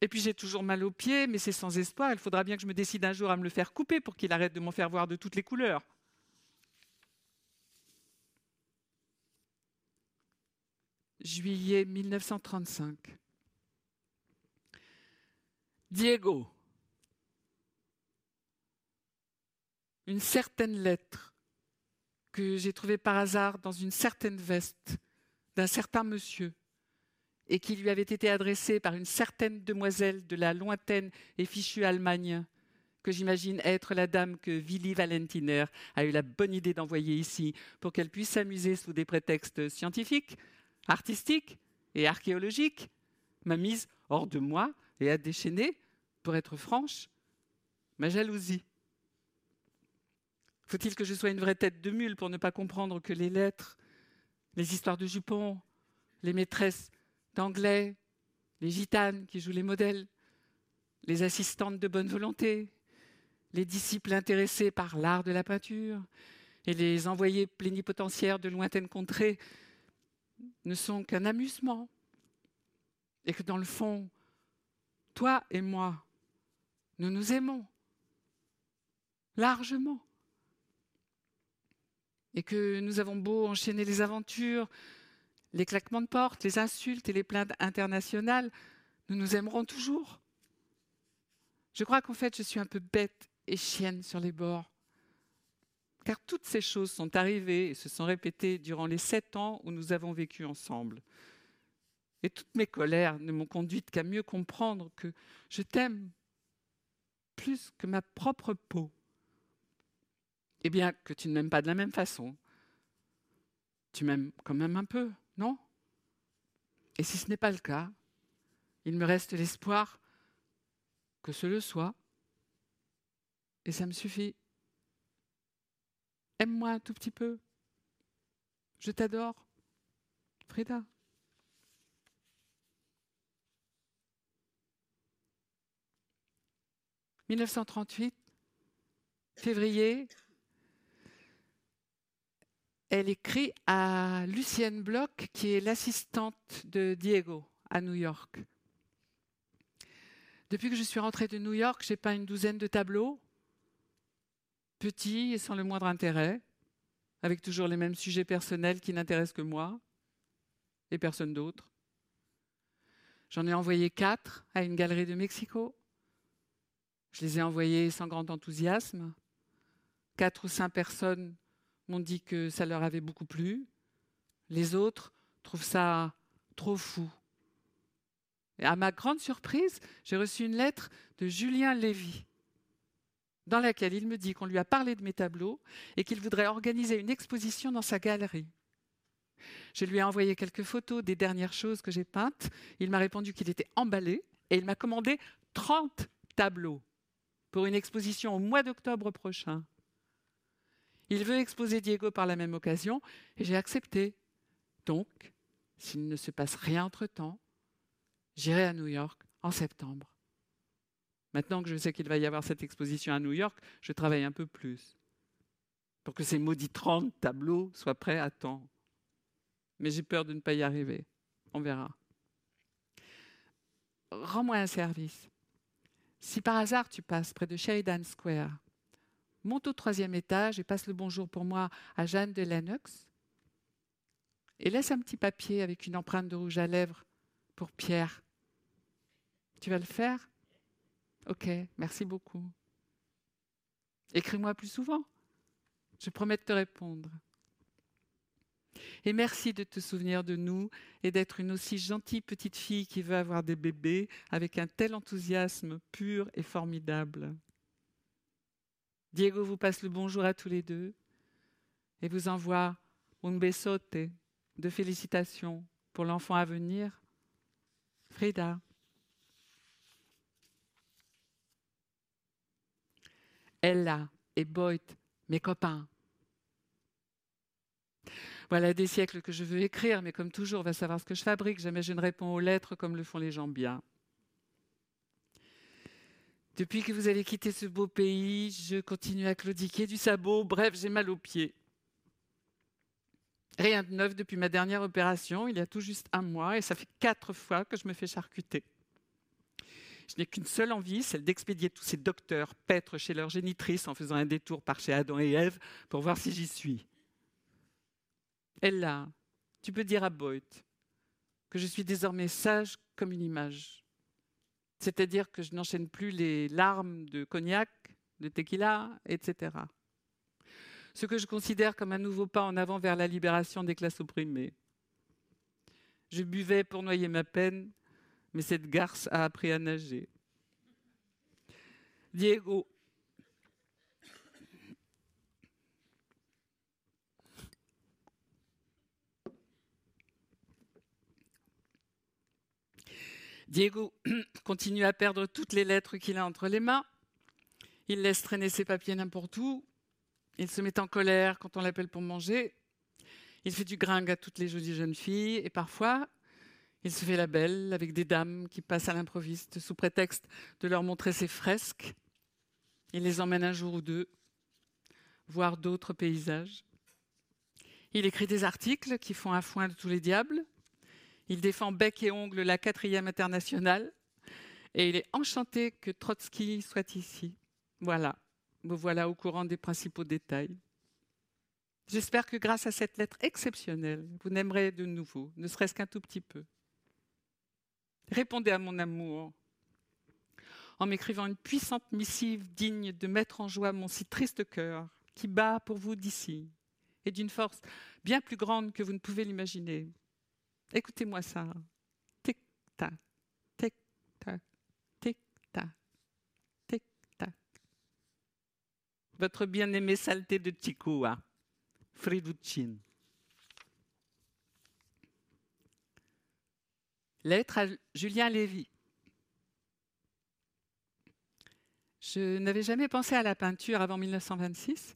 Et puis j'ai toujours mal aux pieds, mais c'est sans espoir. Il faudra bien que je me décide un jour à me le faire couper pour qu'il arrête de m'en faire voir de toutes les couleurs. Juillet 1935. Diego. Une certaine lettre que j'ai trouvée par hasard dans une certaine veste d'un certain monsieur et qui lui avait été adressé par une certaine demoiselle de la lointaine et fichue Allemagne, que j'imagine être la dame que Willy Valentiner a eu la bonne idée d'envoyer ici pour qu'elle puisse s'amuser sous des prétextes scientifiques, artistiques et archéologiques, m'a mise hors de moi et a déchaîné, pour être franche, ma jalousie. Faut-il que je sois une vraie tête de mule pour ne pas comprendre que les lettres, les histoires de jupons, les maîtresses d'anglais, les gitanes qui jouent les modèles, les assistantes de bonne volonté, les disciples intéressés par l'art de la peinture et les envoyés plénipotentiaires de lointaines contrées ne sont qu'un amusement. Et que dans le fond, toi et moi, nous nous aimons largement. Et que nous avons beau enchaîner les aventures, les claquements de porte, les insultes et les plaintes internationales, nous nous aimerons toujours. Je crois qu'en fait, je suis un peu bête et chienne sur les bords. Car toutes ces choses sont arrivées et se sont répétées durant les sept ans où nous avons vécu ensemble. Et toutes mes colères ne m'ont conduite qu'à mieux comprendre que je t'aime plus que ma propre peau. Et bien que tu ne m'aimes pas de la même façon, tu m'aimes quand même un peu. Non? Et si ce n'est pas le cas, il me reste l'espoir que ce le soit, et ça me suffit. Aime-moi un tout petit peu. Je t'adore. Frida. « 1938, février elle écrit à Lucienne Bloch, qui est l'assistante de Diego à New York. Depuis que je suis rentrée de New York, j'ai peint une douzaine de tableaux, petits et sans le moindre intérêt, avec toujours les mêmes sujets personnels qui n'intéressent que moi et personne d'autre. J'en ai envoyé quatre à une galerie de Mexico. Je les ai envoyés sans grand enthousiasme. Quatre ou cinq personnes m'ont dit que ça leur avait beaucoup plu. Les autres trouvent ça trop fou. Et à ma grande surprise, j'ai reçu une lettre de Julien Lévy, dans laquelle il me dit qu'on lui a parlé de mes tableaux et qu'il voudrait organiser une exposition dans sa galerie. Je lui ai envoyé quelques photos des dernières choses que j'ai peintes. Il m'a répondu qu'il était emballé et il m'a commandé 30 tableaux pour une exposition au mois d'octobre prochain. Il veut exposer Diego par la même occasion et j'ai accepté. Donc, s'il ne se passe rien entre-temps, j'irai à New York en septembre. Maintenant que je sais qu'il va y avoir cette exposition à New York, je travaille un peu plus pour que ces maudits 30 tableaux soient prêts à temps. Mais j'ai peur de ne pas y arriver. On verra. Rends-moi un service. Si par hasard tu passes près de Sheridan Square, monte au troisième étage et passe le bonjour pour moi à Jeanne de Lennox. Et laisse un petit papier avec une empreinte de rouge à lèvres pour Pierre. Tu vas le faire? Ok, merci beaucoup. Écris-moi plus souvent. Je promets de te répondre. Et merci de te souvenir de nous et d'être une aussi gentille petite fille qui veut avoir des bébés avec un tel enthousiasme pur et formidable. Diego vous passe le bonjour à tous les deux et vous envoie un besote de félicitations pour l'enfant à venir. Frida. Ella et Boyd, mes copains. Voilà des siècles que je veux écrire, mais comme toujours, va savoir ce que je fabrique. Jamais je ne réponds aux lettres comme le font les gens bien. Depuis que vous avez quitté ce beau pays, je continue à claudiquer du sabot. Bref, j'ai mal aux pieds. Rien de neuf depuis ma dernière opération, il y a tout juste un mois, et ça fait quatre fois que je me fais charcuter. Je n'ai qu'une seule envie, celle d'expédier tous ces docteurs paître chez leur génitrice en faisant un détour par chez Adam et Ève pour voir si j'y suis. Ella, tu peux dire à Boyd que je suis désormais sage comme une image. C'est-à-dire que je n'enchaîne plus les larmes de cognac, de tequila, etc. Ce que je considère comme un nouveau pas en avant vers la libération des classes opprimées. Je buvais pour noyer ma peine, mais cette garce a appris à nager. Diego, Diego continue à perdre toutes les lettres qu'il a entre les mains. Il laisse traîner ses papiers n'importe où. Il se met en colère quand on l'appelle pour manger. Il fait du gringue à toutes les jolies jeunes filles. Et parfois, il se fait la belle avec des dames qui passent à l'improviste sous prétexte de leur montrer ses fresques. Il les emmène un jour ou deux, voir d'autres paysages. Il écrit des articles qui font un foin de tous les diables. Il défend bec et ongle la quatrième internationale et il est enchanté que Trotsky soit ici. Voilà, vous voilà au courant des principaux détails. J'espère que grâce à cette lettre exceptionnelle, vous n'aimerez de nouveau, ne serait-ce qu'un tout petit peu. Répondez à mon amour en m'écrivant une puissante missive digne de mettre en joie mon si triste cœur qui bat pour vous d'ici et d'une force bien plus grande que vous ne pouvez l'imaginer. Écoutez-moi ça. Tic-tac, tic-tac, tic-tac, tic-tac. Votre bien-aimé saleté de Chicoua, Friducin. Lettre à Julien Lévy. Je n'avais jamais pensé à la peinture avant 1926.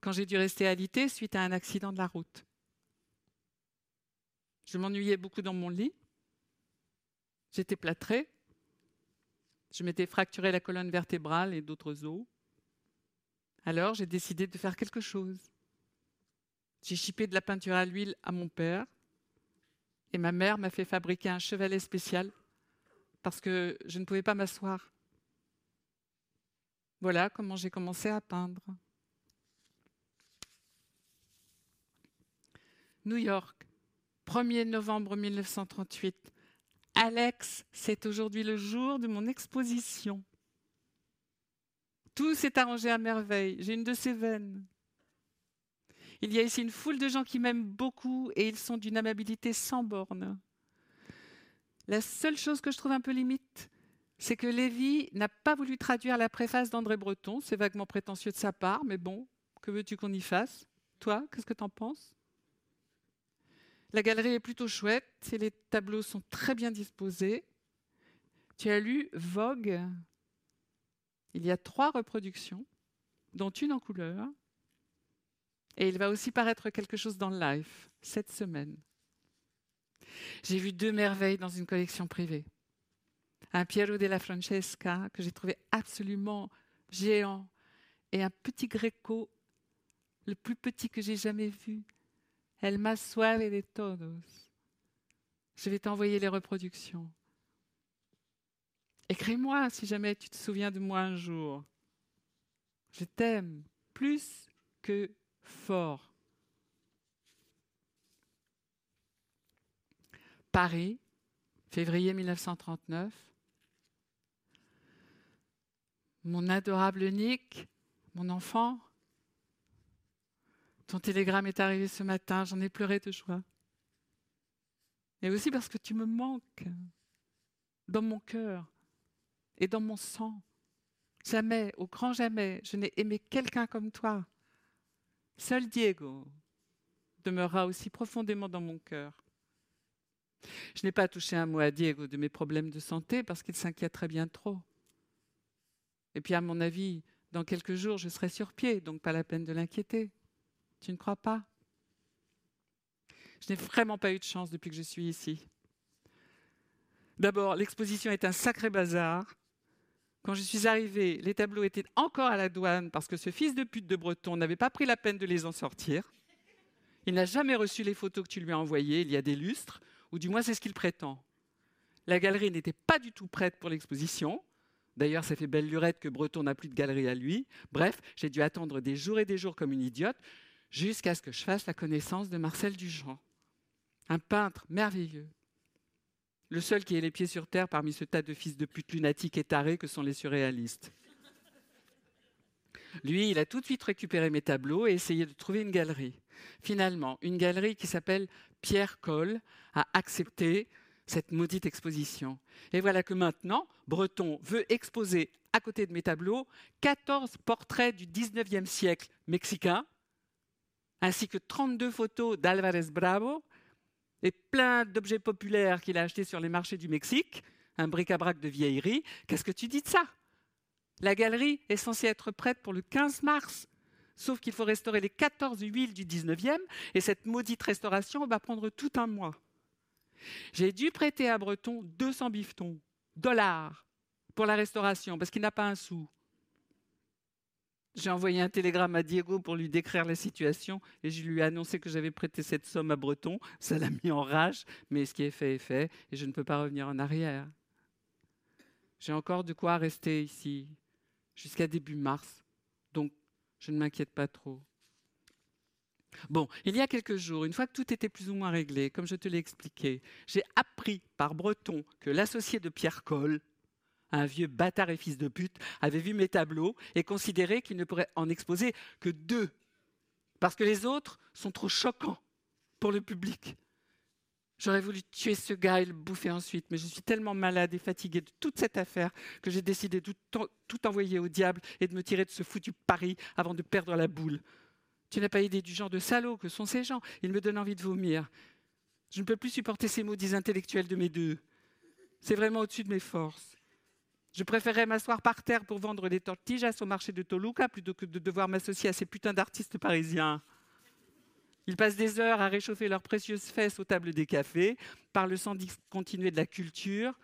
Quand j'ai dû rester alité suite à un accident de la route. Je m'ennuyais beaucoup dans mon lit. J'étais plâtrée. Je m'étais fracturé la colonne vertébrale et d'autres os. Alors j'ai décidé de faire quelque chose. J'ai chipé de la peinture à l'huile à mon père et ma mère m'a fait fabriquer un chevalet spécial parce que je ne pouvais pas m'asseoir. Voilà comment j'ai commencé à peindre. New York, 1er novembre 1938. Alex, c'est aujourd'hui le jour de mon exposition. Tout s'est arrangé à merveille. J'ai une de ces veines. Il y a ici une foule de gens qui m'aiment beaucoup et ils sont d'une amabilité sans borne. La seule chose que je trouve un peu limite, c'est que Lévy n'a pas voulu traduire la préface d'André Breton. C'est vaguement prétentieux de sa part, mais bon, que veux-tu qu'on y fasse? Toi, qu'est-ce que tu en penses? La galerie est plutôt chouette et les tableaux sont très bien disposés. Tu as lu Vogue? Il y a trois reproductions, dont une en couleur. Et il va aussi paraître quelque chose dans Life cette semaine. J'ai vu deux merveilles dans une collection privée. Un Piero della Francesca que j'ai trouvé absolument géant et un petit Greco, le plus petit que j'ai jamais vu, El más suave de todos. Je vais t'envoyer les reproductions. Écris-moi si jamais tu te souviens de moi un jour. Je t'aime plus que fort. Paris, février 1939. Mon adorable Nick, mon enfant, ton télégramme est arrivé ce matin, j'en ai pleuré de joie. Et aussi parce que tu me manques dans mon cœur et dans mon sang. Jamais, au grand jamais, je n'ai aimé quelqu'un comme toi. Seul Diego demeurera aussi profondément dans mon cœur. Je n'ai pas touché un mot à Diego de mes problèmes de santé parce qu'il s'inquièterait bien trop. Et puis, à mon avis, dans quelques jours, je serai sur pied, donc pas la peine de l'inquiéter. Tu ne crois pas? Je n'ai vraiment pas eu de chance depuis que je suis ici. D'abord, l'exposition est un sacré bazar. Quand je suis arrivée, les tableaux étaient encore à la douane parce que ce fils de pute de Breton n'avait pas pris la peine de les en sortir. Il n'a jamais reçu les photos que tu lui as envoyées il y a des lustres, ou du moins c'est ce qu'il prétend. La galerie n'était pas du tout prête pour l'exposition. D'ailleurs, ça fait belle lurette que Breton n'a plus de galerie à lui. Bref, j'ai dû attendre des jours et des jours comme une idiote jusqu'à ce que je fasse la connaissance de Marcel Duchamp, un peintre merveilleux. Le seul qui ait les pieds sur terre parmi ce tas de fils de pute lunatiques et tarés que sont les surréalistes. Lui, il a tout de suite récupéré mes tableaux et essayé de trouver une galerie. Finalement, une galerie qui s'appelle Pierre Coll a accepté cette maudite exposition. Et voilà que maintenant, Breton veut exposer à côté de mes tableaux 14 portraits du 19e siècle mexicain, ainsi que 32 photos d'Alvarez Bravo et plein d'objets populaires qu'il a achetés sur les marchés du Mexique, un bric-à-brac de vieillerie. Qu'est-ce que tu dis de ça? La galerie est censée être prête pour le 15 mars. Sauf qu'il faut restaurer les 14 huiles du 19e et cette maudite restauration va prendre tout un mois. J'ai dû prêter à Breton 200 bifetons, dollars, pour la restauration, parce qu'il n'a pas un sou. J'ai envoyé un télégramme à Diego pour lui décrire la situation et je lui ai annoncé que j'avais prêté cette somme à Breton. Ça l'a mis en rage, mais ce qui est fait est fait et je ne peux pas revenir en arrière. J'ai encore de quoi rester ici jusqu'à début mars, donc je ne m'inquiète pas trop. Bon, il y a quelques jours, une fois que tout était plus ou moins réglé, comme je te l'ai expliqué, j'ai appris par Breton que l'associé de Pierre Coll, un vieux bâtard et fils de pute, avait vu mes tableaux et considérait qu'il ne pourrait en exposer que deux, parce que les autres sont trop choquants pour le public. J'aurais voulu tuer ce gars et le bouffer ensuite, mais je suis tellement malade et fatiguée de toute cette affaire que j'ai décidé de tout envoyer au diable et de me tirer de ce foutu pari avant de perdre la boule. Tu n'as pas idée du genre de salaud que sont ces gens. Ils me donnent envie de vomir. Je ne peux plus supporter ces maudits intellectuels de mes deux. C'est vraiment au-dessus de mes forces. Je préférerais m'asseoir par terre pour vendre des tortillas au marché de Toluca plutôt que de devoir m'associer à ces putains d'artistes parisiens. Ils passent des heures à réchauffer leurs précieuses fesses aux tables des cafés, parlent sans discontinuer de la culture,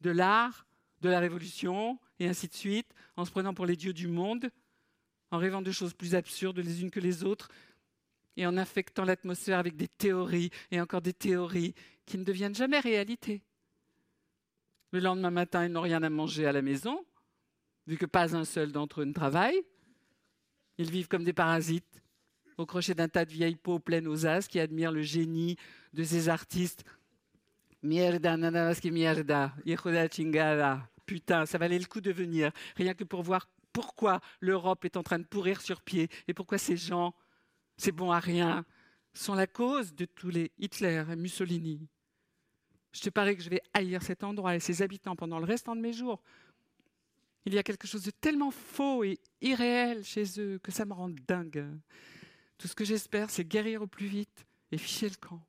de l'art, de la révolution, et ainsi de suite, en se prenant pour les dieux du monde, en rêvant de choses plus absurdes les unes que les autres, et en infectant l'atmosphère avec des théories et encore des théories qui ne deviennent jamais réalité. Le lendemain matin, ils n'ont rien à manger à la maison, vu que pas un seul d'entre eux ne travaille. Ils vivent comme des parasites, au crochet d'un tas de vieilles peaux pleines aux as qui admirent le génie de ces artistes. Mierda, que mierda, chingada. Putain, ça valait le coup de venir, rien que pour voir pourquoi l'Europe est en train de pourrir sur pied et pourquoi ces gens, ces bons à rien, sont la cause de tous les Hitler et Mussolini. Je te parie que je vais haïr cet endroit et ses habitants pendant le restant de mes jours. Il y a quelque chose de tellement faux et irréel chez eux que ça me rend dingue. Tout ce que j'espère, c'est guérir au plus vite et ficher le camp.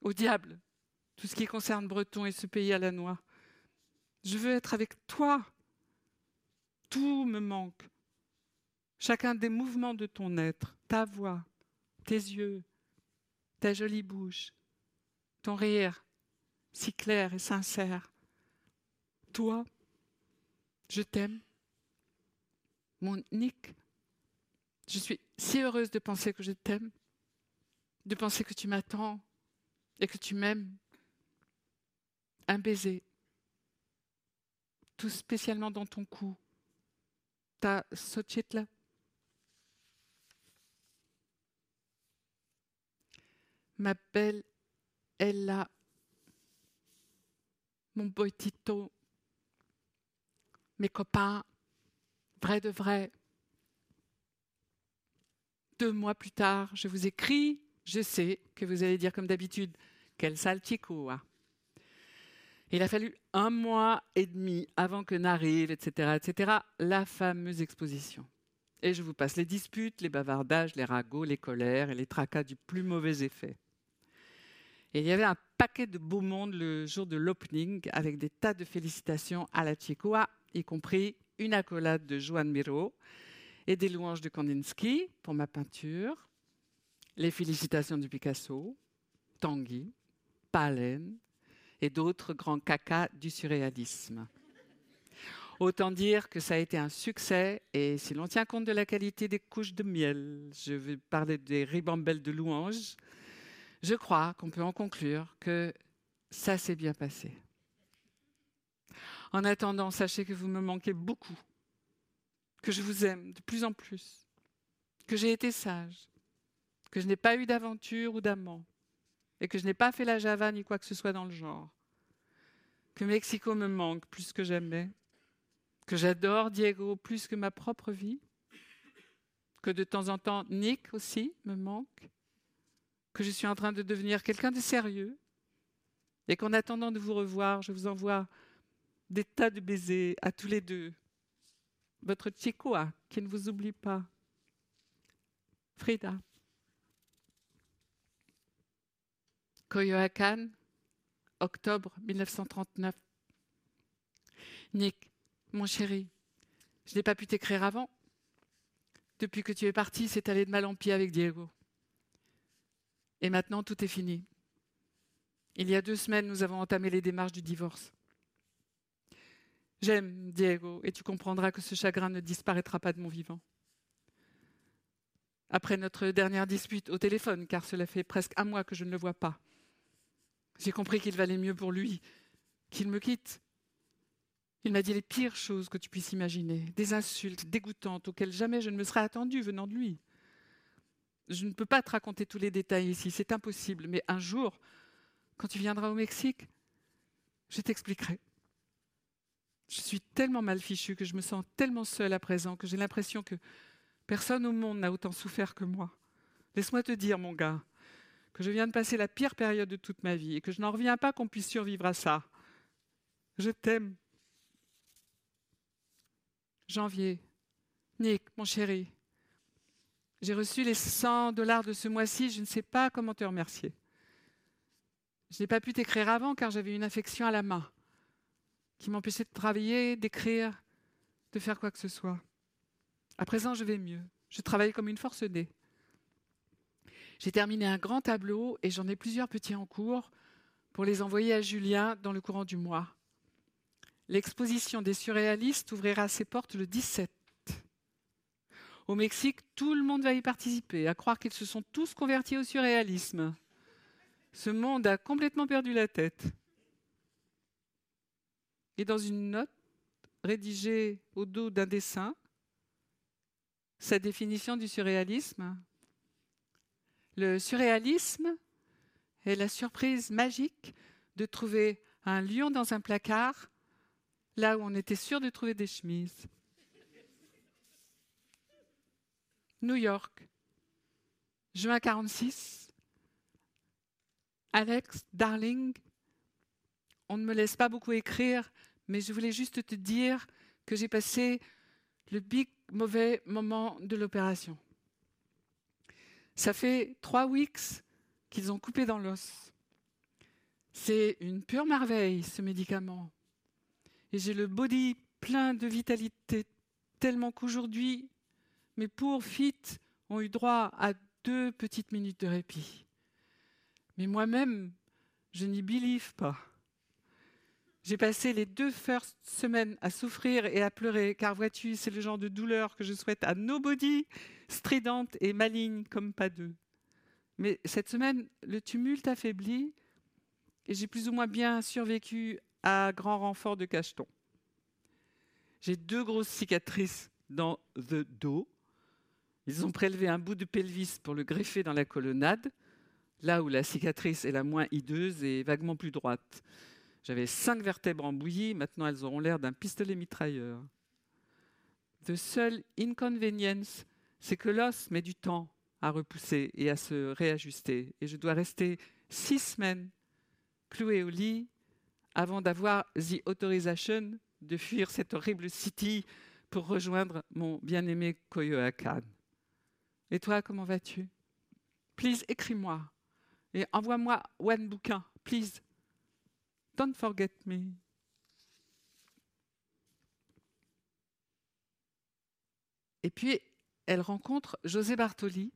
Au diable, tout ce qui concerne Breton et ce pays à la noix. Je veux être avec toi. Tout me manque. Chacun des mouvements de ton être, ta voix, tes yeux, ta jolie bouche, ton rire si clair et sincère. Toi, je t'aime. Mon Nick, je suis si heureuse de penser que je t'aime, de penser que tu m'attends et que tu m'aimes. Un baiser, tout spécialement dans ton cou, ta là. Ma belle Ella, mon boitito, mes copains, vrai de vrai. Deux mois plus tard, je vous écris, je sais que vous allez dire comme d'habitude, quel saltico. Hein. Il a fallu un mois et demi avant que n'arrive, etc., etc., la fameuse exposition. Et je vous passe les disputes, les bavardages, les ragots, les colères et les tracas du plus mauvais effet. Et il y avait un paquet de beau monde le jour de l'opening avec des tas de félicitations à la Chicoa, y compris une accolade de Joan Miro et des louanges de Kandinsky pour ma peinture, les félicitations du Picasso, Tanguy, Palen et d'autres grands cacas du surréalisme. Autant dire que ça a été un succès et si l'on tient compte de la qualité des couches de miel, je vais parler des ribambelles de louanges, je crois qu'on peut en conclure que ça s'est bien passé. En attendant, sachez que vous me manquez beaucoup, que je vous aime de plus en plus, que j'ai été sage, que je n'ai pas eu d'aventure ou d'amant, et que je n'ai pas fait la Java ni quoi que ce soit dans le genre, que Mexico me manque plus que jamais, que j'adore Diego plus que ma propre vie, que de temps en temps Nick aussi me manque, que je suis en train de devenir quelqu'un de sérieux, et qu'en attendant de vous revoir, je vous envoie des tas de baisers à tous les deux. Votre Chicoa, qui ne vous oublie pas. Frida. Coyoacán, octobre 1939. Nick, mon chéri, je n'ai pas pu t'écrire avant. Depuis que tu es parti, c'est allé de mal en pis avec Diego. Et maintenant, tout est fini. Il y a deux semaines, nous avons entamé les démarches du divorce. J'aime Diego et tu comprendras que ce chagrin ne disparaîtra pas de mon vivant. Après notre dernière dispute au téléphone, car cela fait presque un mois que je ne le vois pas, j'ai compris qu'il valait mieux pour lui qu'il me quitte il m'a dit les pires choses que tu puisses imaginer, des insultes dégoûtantes auxquelles jamais je ne me serais attendue venant de lui. Je ne peux pas te raconter tous les détails ici, c'est impossible, mais un jour, quand tu viendras au Mexique, je t'expliquerai. Je suis tellement mal fichue que je me sens tellement seule à présent que j'ai l'impression que personne au monde n'a autant souffert que moi. Laisse-moi te dire, mon gars, que je viens de passer la pire période de toute ma vie et que je n'en reviens pas qu'on puisse survivre à ça. Je t'aime janvier. Nick, mon chéri, j'ai reçu les 100 dollars de ce mois-ci, je ne sais pas comment te remercier. Je n'ai pas pu t'écrire avant car j'avais une infection à la main qui m'empêchait de travailler, d'écrire, de faire quoi que ce soit. À présent, je vais mieux. Je travaille comme une forcenée. J'ai terminé un grand tableau et j'en ai plusieurs petits en cours pour les envoyer à Julien dans le courant du mois. L'exposition des surréalistes ouvrira ses portes le 17. Au Mexique, tout le monde va y participer, à croire qu'ils se sont tous convertis au surréalisme. Ce monde a complètement perdu la tête. Et dans une note rédigée au dos d'un dessin, sa définition du surréalisme. Le surréalisme est la surprise magique de trouver un lion dans un placard là où on était sûr de trouver des chemises. New York, juin 46. Alex, darling, on ne me laisse pas beaucoup écrire, mais je voulais juste te dire que j'ai passé le big mauvais moment de l'opération. Ça fait trois weeks qu'ils ont coupé dans l'os. C'est une pure merveille, ce médicament et j'ai le body plein de vitalité, tellement qu'aujourd'hui, mes pauvres fit ont eu droit à deux petites minutes de répit. Mais moi-même, je n'y believe pas. J'ai passé les deux first semaines à souffrir et à pleurer, car vois-tu, c'est le genre de douleur que je souhaite à nobody, stridente et maligne comme pas deux. Mais cette semaine, le tumulte affaibli, et j'ai plus ou moins bien survécu à grand renfort de cacheton. J'ai deux grosses cicatrices dans le dos. Ils ont prélevé un bout de pelvis pour le greffer dans la colonnade, là où la cicatrice est la moins hideuse et vaguement plus droite. J'avais cinq vertèbres en bouillie, maintenant elles auront l'air d'un pistolet mitrailleur. The seul inconvenience, c'est que l'os met du temps à repousser et à se réajuster. Et je dois rester six semaines cloué au lit avant d'avoir the authorization de fuir cette horrible city pour rejoindre mon bien-aimé Koyoakan. Et toi, comment vas-tu? Please, écris-moi et envoie-moi one bouquin, please. Don't forget me. Et puis, elle rencontre José Bartoli,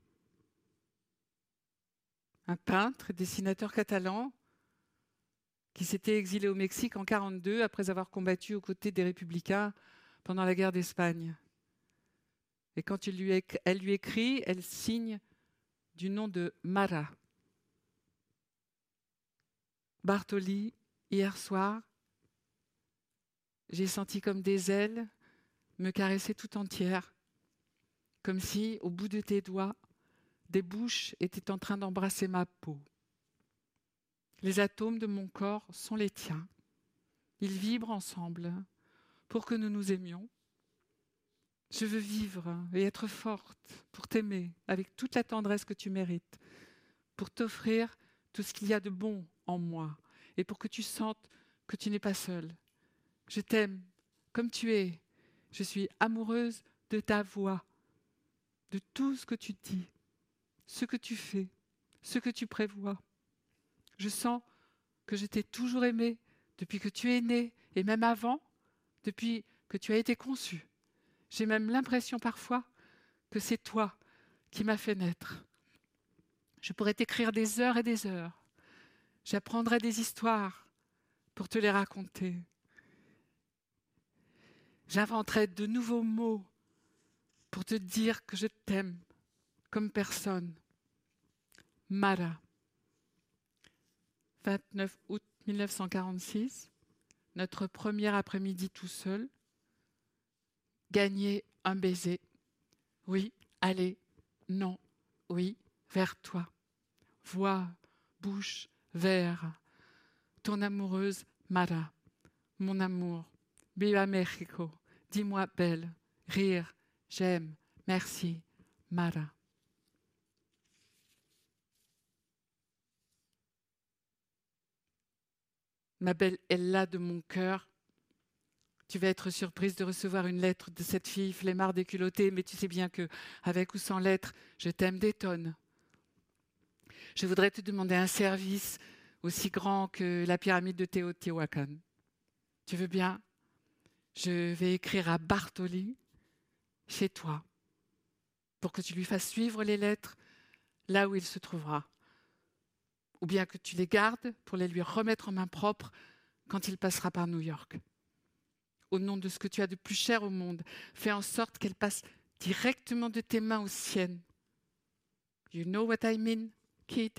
un peintre et dessinateur catalan qui s'était exilé au Mexique en 1942 après avoir combattu aux côtés des républicains pendant la guerre d'Espagne. Et quand elle lui écrit, elle signe du nom de Mara. Bartoli, hier soir, j'ai senti comme des ailes me caresser tout entière, comme si, au bout de tes doigts, des bouches étaient en train d'embrasser ma peau. Les atomes de mon corps sont les tiens. Ils vibrent ensemble pour que nous nous aimions. Je veux vivre et être forte pour t'aimer avec toute la tendresse que tu mérites, pour t'offrir tout ce qu'il y a de bon en moi et pour que tu sentes que tu n'es pas seule. Je t'aime comme tu es. Je suis amoureuse de ta voix, de tout ce que tu dis, ce que tu fais, ce que tu prévois. Je sens que je t'ai toujours aimé depuis que tu es né et même avant, depuis que tu as été conçu. J'ai même l'impression parfois que c'est toi qui m'as fait naître. Je pourrais t'écrire des heures et des heures. J'apprendrai des histoires pour te les raconter. J'inventerai de nouveaux mots pour te dire que je t'aime comme personne. Mara. 29 août 1946, notre premier après-midi tout seul, gagner un baiser. Oui, allez, non, oui, vers toi. Voix, bouche, vers ton amoureuse Mara, mon amour. Viva Mexico, dis-moi belle, rire, j'aime, merci, Mara. ma belle Ella de mon cœur, tu vas être surprise de recevoir une lettre de cette fille flemmard déculottée, mais tu sais bien que, avec ou sans lettre, je t'aime des tonnes. Je voudrais te demander un service aussi grand que la pyramide de Teotihuacan. Tu veux bien? Je vais écrire à Bartoli, chez toi, pour que tu lui fasses suivre les lettres là où il se trouvera ou bien que tu les gardes pour les lui remettre en main propre quand il passera par New York. Au nom de ce que tu as de plus cher au monde, fais en sorte qu'elles passent directement de tes mains aux siennes. You know what I mean, kid?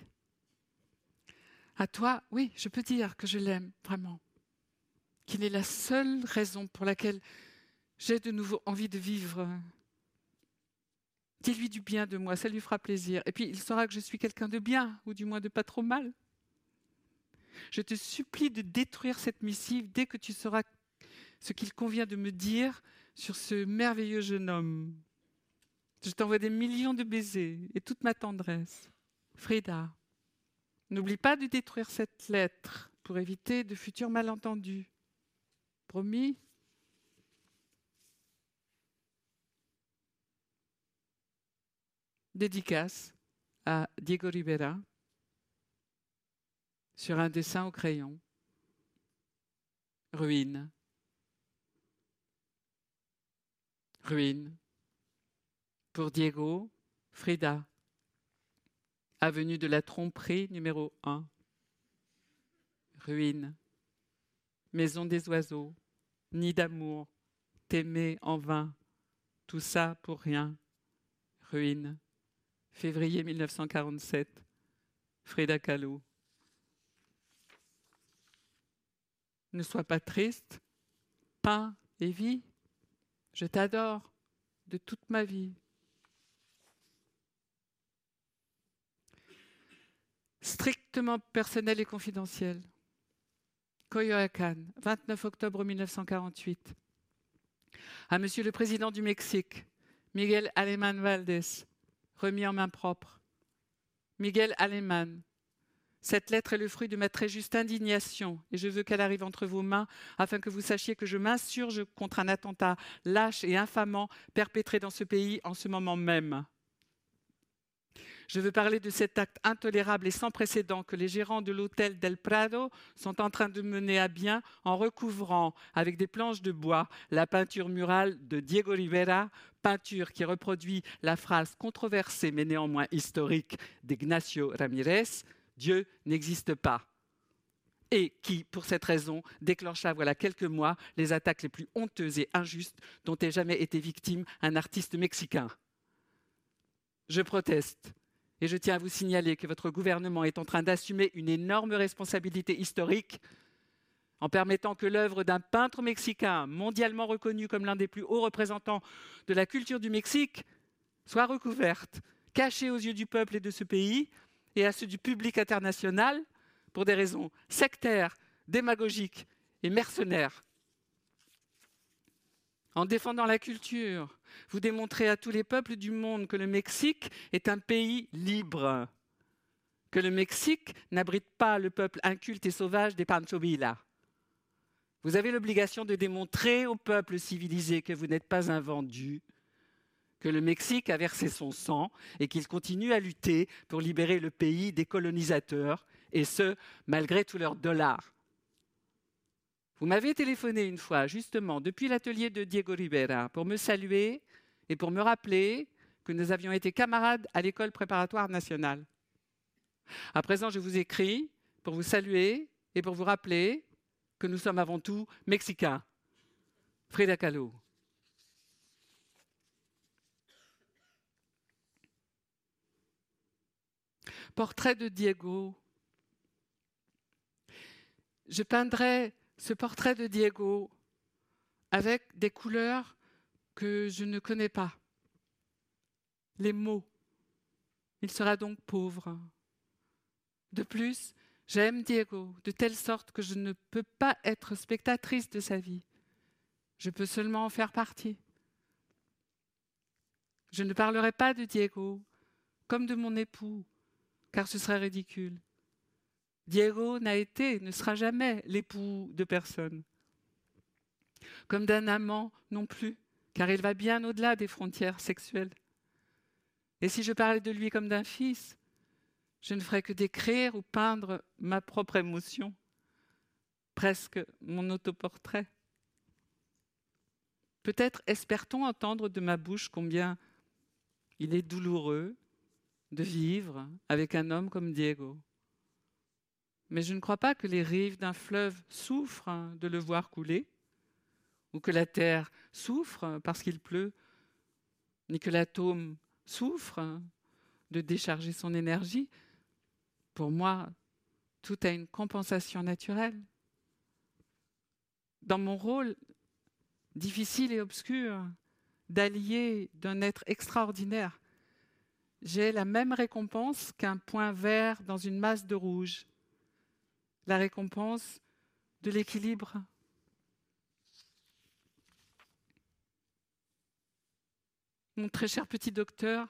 À toi, oui, je peux dire que je l'aime vraiment. Qu'il est la seule raison pour laquelle j'ai de nouveau envie de vivre Dis-lui du bien de moi, ça lui fera plaisir. Et puis il saura que je suis quelqu'un de bien, ou du moins de pas trop mal. Je te supplie de détruire cette missive dès que tu sauras ce qu'il convient de me dire sur ce merveilleux jeune homme. Je t'envoie des millions de baisers et toute ma tendresse. Frida, n'oublie pas de détruire cette lettre pour éviter de futurs malentendus. Promis dédicace à Diego Rivera sur un dessin au crayon. Ruine. Ruine. Pour Diego, Frida. Avenue de la Tromperie numéro 1. Ruine. Maison des oiseaux. Nid d'amour. T'aimer en vain. Tout ça pour rien. Ruine février 1947, Frida Kahlo. Ne sois pas triste, pain et vie, je t'adore de toute ma vie. Strictement personnel et confidentiel. Coyoacán, 29 octobre 1948. À Monsieur le Président du Mexique, Miguel Alemán Valdés, remis en main propre. Miguel Alemán, cette lettre est le fruit de ma très juste indignation et je veux qu'elle arrive entre vos mains afin que vous sachiez que je m'insurge contre un attentat lâche et infamant perpétré dans ce pays en ce moment même. Je veux parler de cet acte intolérable et sans précédent que les gérants de l'hôtel Del Prado sont en train de mener à bien en recouvrant avec des planches de bois la peinture murale de Diego Rivera, peinture qui reproduit la phrase controversée mais néanmoins historique d'Ignacio Ramirez Dieu n'existe pas. Et qui, pour cette raison, déclencha, voilà quelques mois, les attaques les plus honteuses et injustes dont ait jamais été victime un artiste mexicain. Je proteste et je tiens à vous signaler que votre gouvernement est en train d'assumer une énorme responsabilité historique en permettant que l'œuvre d'un peintre mexicain mondialement reconnu comme l'un des plus hauts représentants de la culture du Mexique soit recouverte, cachée aux yeux du peuple et de ce pays, et à ceux du public international pour des raisons sectaires, démagogiques et mercenaires. En défendant la culture, vous démontrez à tous les peuples du monde que le Mexique est un pays libre, que le Mexique n'abrite pas le peuple inculte et sauvage des Pancho. Vous avez l'obligation de démontrer au peuple civilisé que vous n'êtes pas un vendu, que le Mexique a versé son sang et qu'il continue à lutter pour libérer le pays des colonisateurs, et ce, malgré tous leurs dollars. Vous m'avez téléphoné une fois, justement, depuis l'atelier de Diego Rivera, pour me saluer et pour me rappeler que nous avions été camarades à l'école préparatoire nationale. À présent, je vous écris pour vous saluer et pour vous rappeler que nous sommes avant tout mexicains. Frida Kahlo. Portrait de Diego. Je peindrai ce portrait de Diego avec des couleurs que je ne connais pas. Les mots. Il sera donc pauvre. De plus, j'aime Diego de telle sorte que je ne peux pas être spectatrice de sa vie. Je peux seulement en faire partie. Je ne parlerai pas de Diego comme de mon époux, car ce serait ridicule. Diego n'a été, ne sera jamais l'époux de personne. Comme d'un amant non plus, car il va bien au-delà des frontières sexuelles. Et si je parlais de lui comme d'un fils, je ne ferais que décrire ou peindre ma propre émotion, presque mon autoportrait. Peut-être espère-t-on entendre de ma bouche combien il est douloureux, de vivre avec un homme comme Diego. Mais je ne crois pas que les rives d'un fleuve souffrent de le voir couler, ou que la terre souffre parce qu'il pleut, ni que l'atome souffre de décharger son énergie. Pour moi, tout a une compensation naturelle. Dans mon rôle difficile et obscur d'allier d'un être extraordinaire j'ai la même récompense qu'un point vert dans une masse de rouge, la récompense de l'équilibre. Mon très cher petit docteur,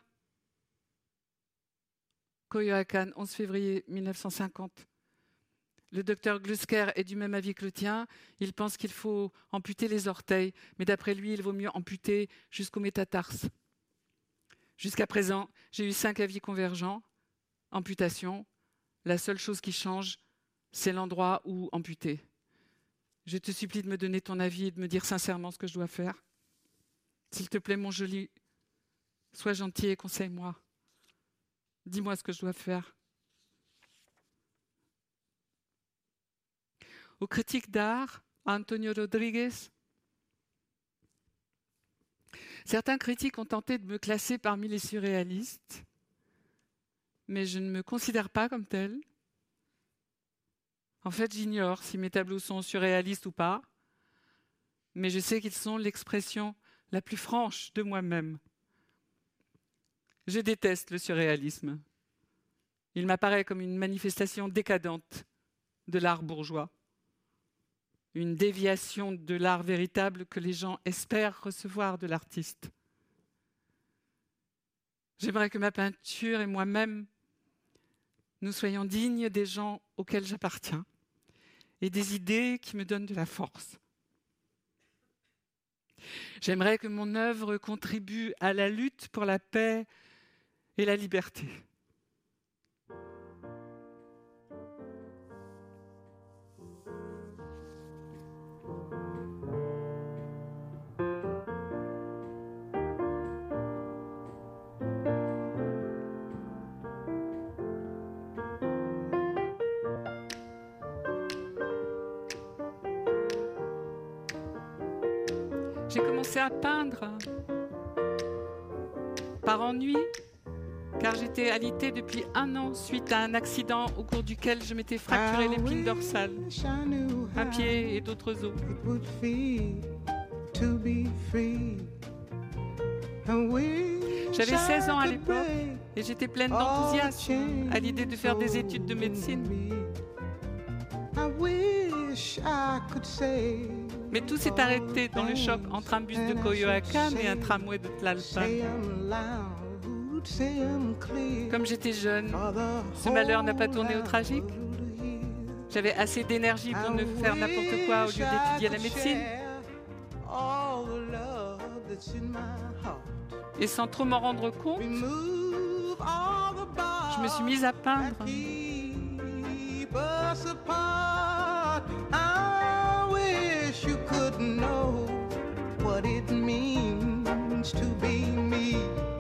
Coyoacán, 11 février 1950. Le docteur Glusker est du même avis que le tien. Il pense qu'il faut amputer les orteils, mais d'après lui, il vaut mieux amputer jusqu'au métatarse. Jusqu'à présent, j'ai eu cinq avis convergents. Amputation, la seule chose qui change, c'est l'endroit où amputer. Je te supplie de me donner ton avis et de me dire sincèrement ce que je dois faire. S'il te plaît, mon joli, sois gentil et conseille-moi. Dis-moi ce que je dois faire. Aux critiques d'art, Antonio Rodriguez, Certains critiques ont tenté de me classer parmi les surréalistes, mais je ne me considère pas comme tel. En fait, j'ignore si mes tableaux sont surréalistes ou pas, mais je sais qu'ils sont l'expression la plus franche de moi-même. Je déteste le surréalisme. Il m'apparaît comme une manifestation décadente de l'art bourgeois. Une déviation de l'art véritable que les gens espèrent recevoir de l'artiste. J'aimerais que ma peinture et moi-même, nous soyons dignes des gens auxquels j'appartiens et des idées qui me donnent de la force. J'aimerais que mon œuvre contribue à la lutte pour la paix et la liberté. J'ai commencé à peindre par ennui, car j'étais alitée depuis un an suite à un accident au cours duquel je m'étais fracturé l'épine dorsale, un pied et d'autres os. J'avais 16 ans à l'époque et j'étais pleine d'enthousiasme à l'idée de faire des études de médecine. Mais tout s'est arrêté dans le choc entre un bus de Coyoacán et un tramway de Tlalpan. Comme j'étais jeune, ce malheur n'a pas tourné au tragique. J'avais assez d'énergie pour ne faire n'importe quoi au lieu d'étudier la médecine. Et sans trop m'en rendre compte, je me suis mise à peindre. to be me.